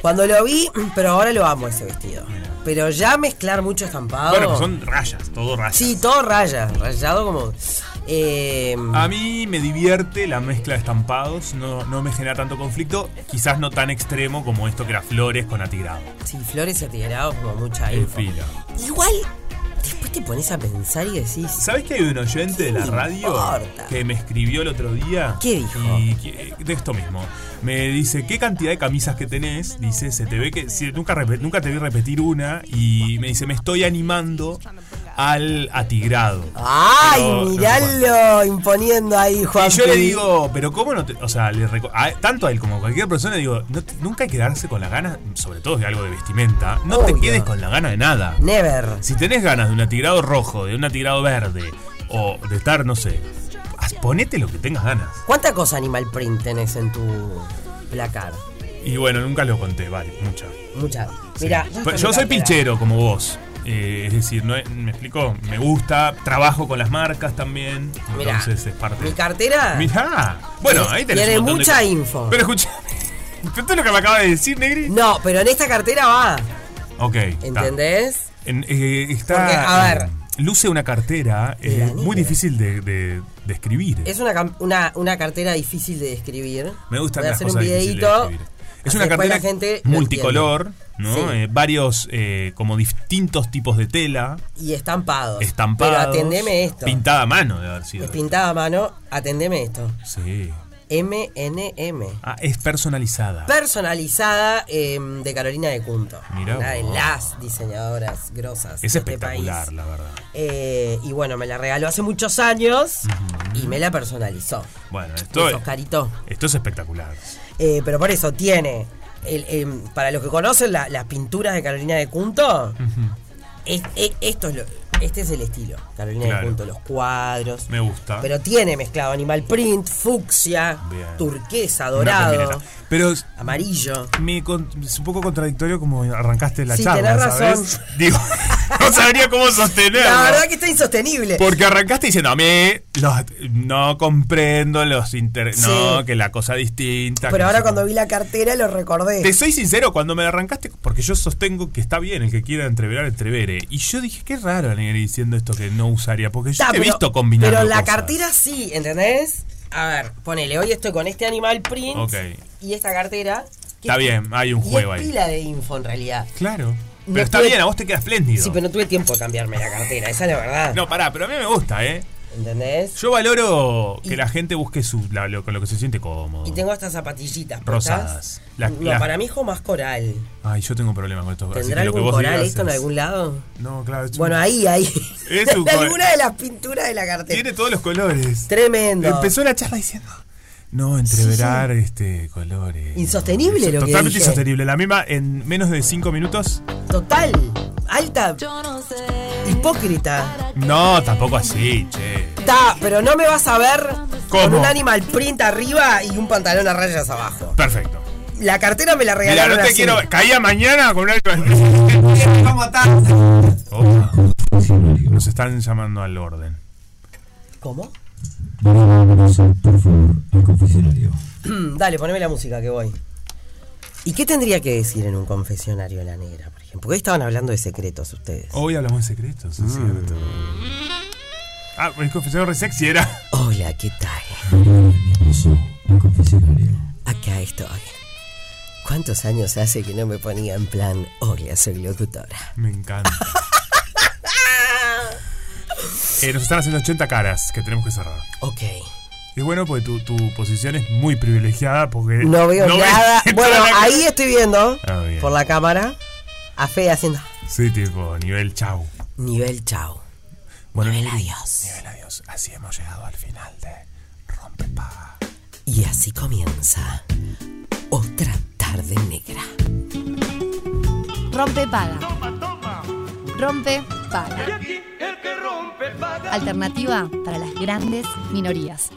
Cuando lo vi, *clears throat* pero ahora lo amo ese vestido. Pero ya mezclar mucho estampado. Bueno, pues son rayas, todo rayas. Sí, todo rayas, rayado como. Eh, A mí me divierte la mezcla de estampados, no, no me genera tanto conflicto, quizás no tan extremo como esto que era flores con atigrado. sí, flores y atigrados como mucha En info. fila. Igual, después te pones a pensar y decís. ¿Sabes que hay un oyente de la radio importa? que me escribió el otro día? ¿Qué dijo? Y que- de esto mismo. Me dice, ¿qué cantidad de camisas que tenés? Dice, se te ve que si, nunca, nunca te vi repetir una. Y me dice, me estoy animando al atigrado. ¡Ay, Pero, no imponiendo ahí, Juan. Y yo le digo, pero ¿cómo no te.? O sea, le reco- a- tanto a él como a cualquier persona, digo, no te- nunca hay que quedarse con la gana, sobre todo de algo de vestimenta. No te quedes con la gana de nada. Never. Si tenés ganas de un atigrado rojo, de un atigrado verde, o de estar, no sé, ponete lo que tengas ganas. ¿Cuánta cosa animal print tenés en tu placar? Y bueno, nunca lo conté, vale, mucha. Mucha. Mira, Pero yo soy pilchero como vos. Eh, es decir, no es- me explico, me gusta, trabajo con las marcas también. Mirá, Entonces es parte. Mi cartera. Mirá. Bueno, tiene- ahí tenés Tiene un montón de mucha info. Pero escucha. *laughs* ¿Esto es lo que me acaba de decir, Negri? No, pero en esta cartera va. Ok. ¿Entendés? En- eh, está, Porque, a ver. eh, luce una cartera eh, muy difícil de, de- de escribir. Es una, una, una cartera difícil de describir. Me gustan Voy a las hacer un escribir. Es una cartera la gente lo multicolor, ¿no? Sí. Eh, varios, eh, como distintos tipos de tela, Y estampados. estampados. Pero atendeme esto. Pintada a mano debe haber sido. Es pintada a mano. Atendeme esto. Sí. MNM. Ah, es personalizada. Personalizada eh, de Carolina de Cunto. Mirá Una de las diseñadoras grosas. es de este espectacular, país. la verdad. Eh, y bueno, me la regaló hace muchos años y me la personalizó. Bueno, esto, caritos. esto es espectacular. Eh, pero por eso tiene, el- em, para los que conocen la- las pinturas de Carolina de Cunto, es- es- esto es lo- este es el estilo, Carolina Claro. de Cunto, los cuadros. Me gusta. Pero tiene mezclado animal print, fucsia, Bien. turquesa, dorado. Pero amarillo. me con- es un poco contradictorio como arrancaste la Sí, charla, tenés ¿sabes? *laughs* Digo, no sabría cómo sostenerlo. La verdad que está insostenible. Porque arrancaste diciendo, a mí los- no comprendo los inter... Sí. No, que la cosa distinta. que Pero no ahora sé cuando vi la cartera lo recordé. Te soy sincero, cuando me la arrancaste, porque yo sostengo que está bien el que quiera entreverar, entrevere. Y yo dije, qué raro, Negri, diciendo esto que no usaría, porque yo Ta, te he visto combinando Pero la cosas. cartera sí, ¿entendés? A ver, ponele, hoy estoy con este animal print Ok. Y esta cartera. que Está bien, hay un y juego es ahí. pila de info en realidad. Claro. Pero está bien, a vos te queda espléndido. Sí, pero no tuve tiempo de cambiarme la cartera, esa es la verdad. No, pará, pero a mí me gusta, ¿eh? ¿Entendés? Yo valoro que la gente busque su, la- lo- con lo que se siente cómodo. Y tengo estas zapatillitas. Rosadas. La- no, la- para mi hijo más coral. Ay, yo tengo un problema con esto. ¿Tendrá que que algún vos coral digas esto en algún lado? No, claro. es Bueno, un- ahí, ahí. Es un *laughs* alguna de las pinturas de la cartera. Tiene todos los colores. Tremendo. Empezó la charla diciendo. No, entreverar este colores. Insostenible lo que Totalmente dije. insostenible. La misma en menos de 5 minutos. Total. Alta. Hipócrita. No, tampoco así, che. Está, pero no me vas a ver con un animal print arriba y un pantalón a rayas abajo. Perfecto. La cartera me la Mira, regalaron no te así. quiero. Caía mañana con una. *laughs* ¿Cómo estás? Opa. Nos están llamando al orden. ¿Cómo? Vámonos, por favor, al confesionario. *clears throat* Dale, poneme la música que voy. ¿Y qué tendría que decir en un confesionario de la negra, por ejemplo? Porque hoy estaban hablando de secretos ustedes. Hoy hablamos de secretos, Mm. es cierto. Ah, el confesor re sexy era. Hola, ¿qué tal? Al confesionario. Acá estoy. ¿Cuántos años hace que no me ponía en plan, hola, soy locutora? Me encanta. *laughs* Eh, nos están haciendo 80 caras que tenemos que cerrar. Ok. Y bueno, pues tu, tu posición es muy privilegiada porque. No veo nada. *laughs* Bueno, ahí estoy viendo Ah, por la cámara a Fe haciendo Sí, tipo, nivel chau. nivel chao. Bueno, Nivel adiós. Nivel adiós. Así hemos llegado al final de Rompepaga. Y así comienza otra tarde negra. Rompe paga. Rompe paga. Alternativa para las grandes minorías.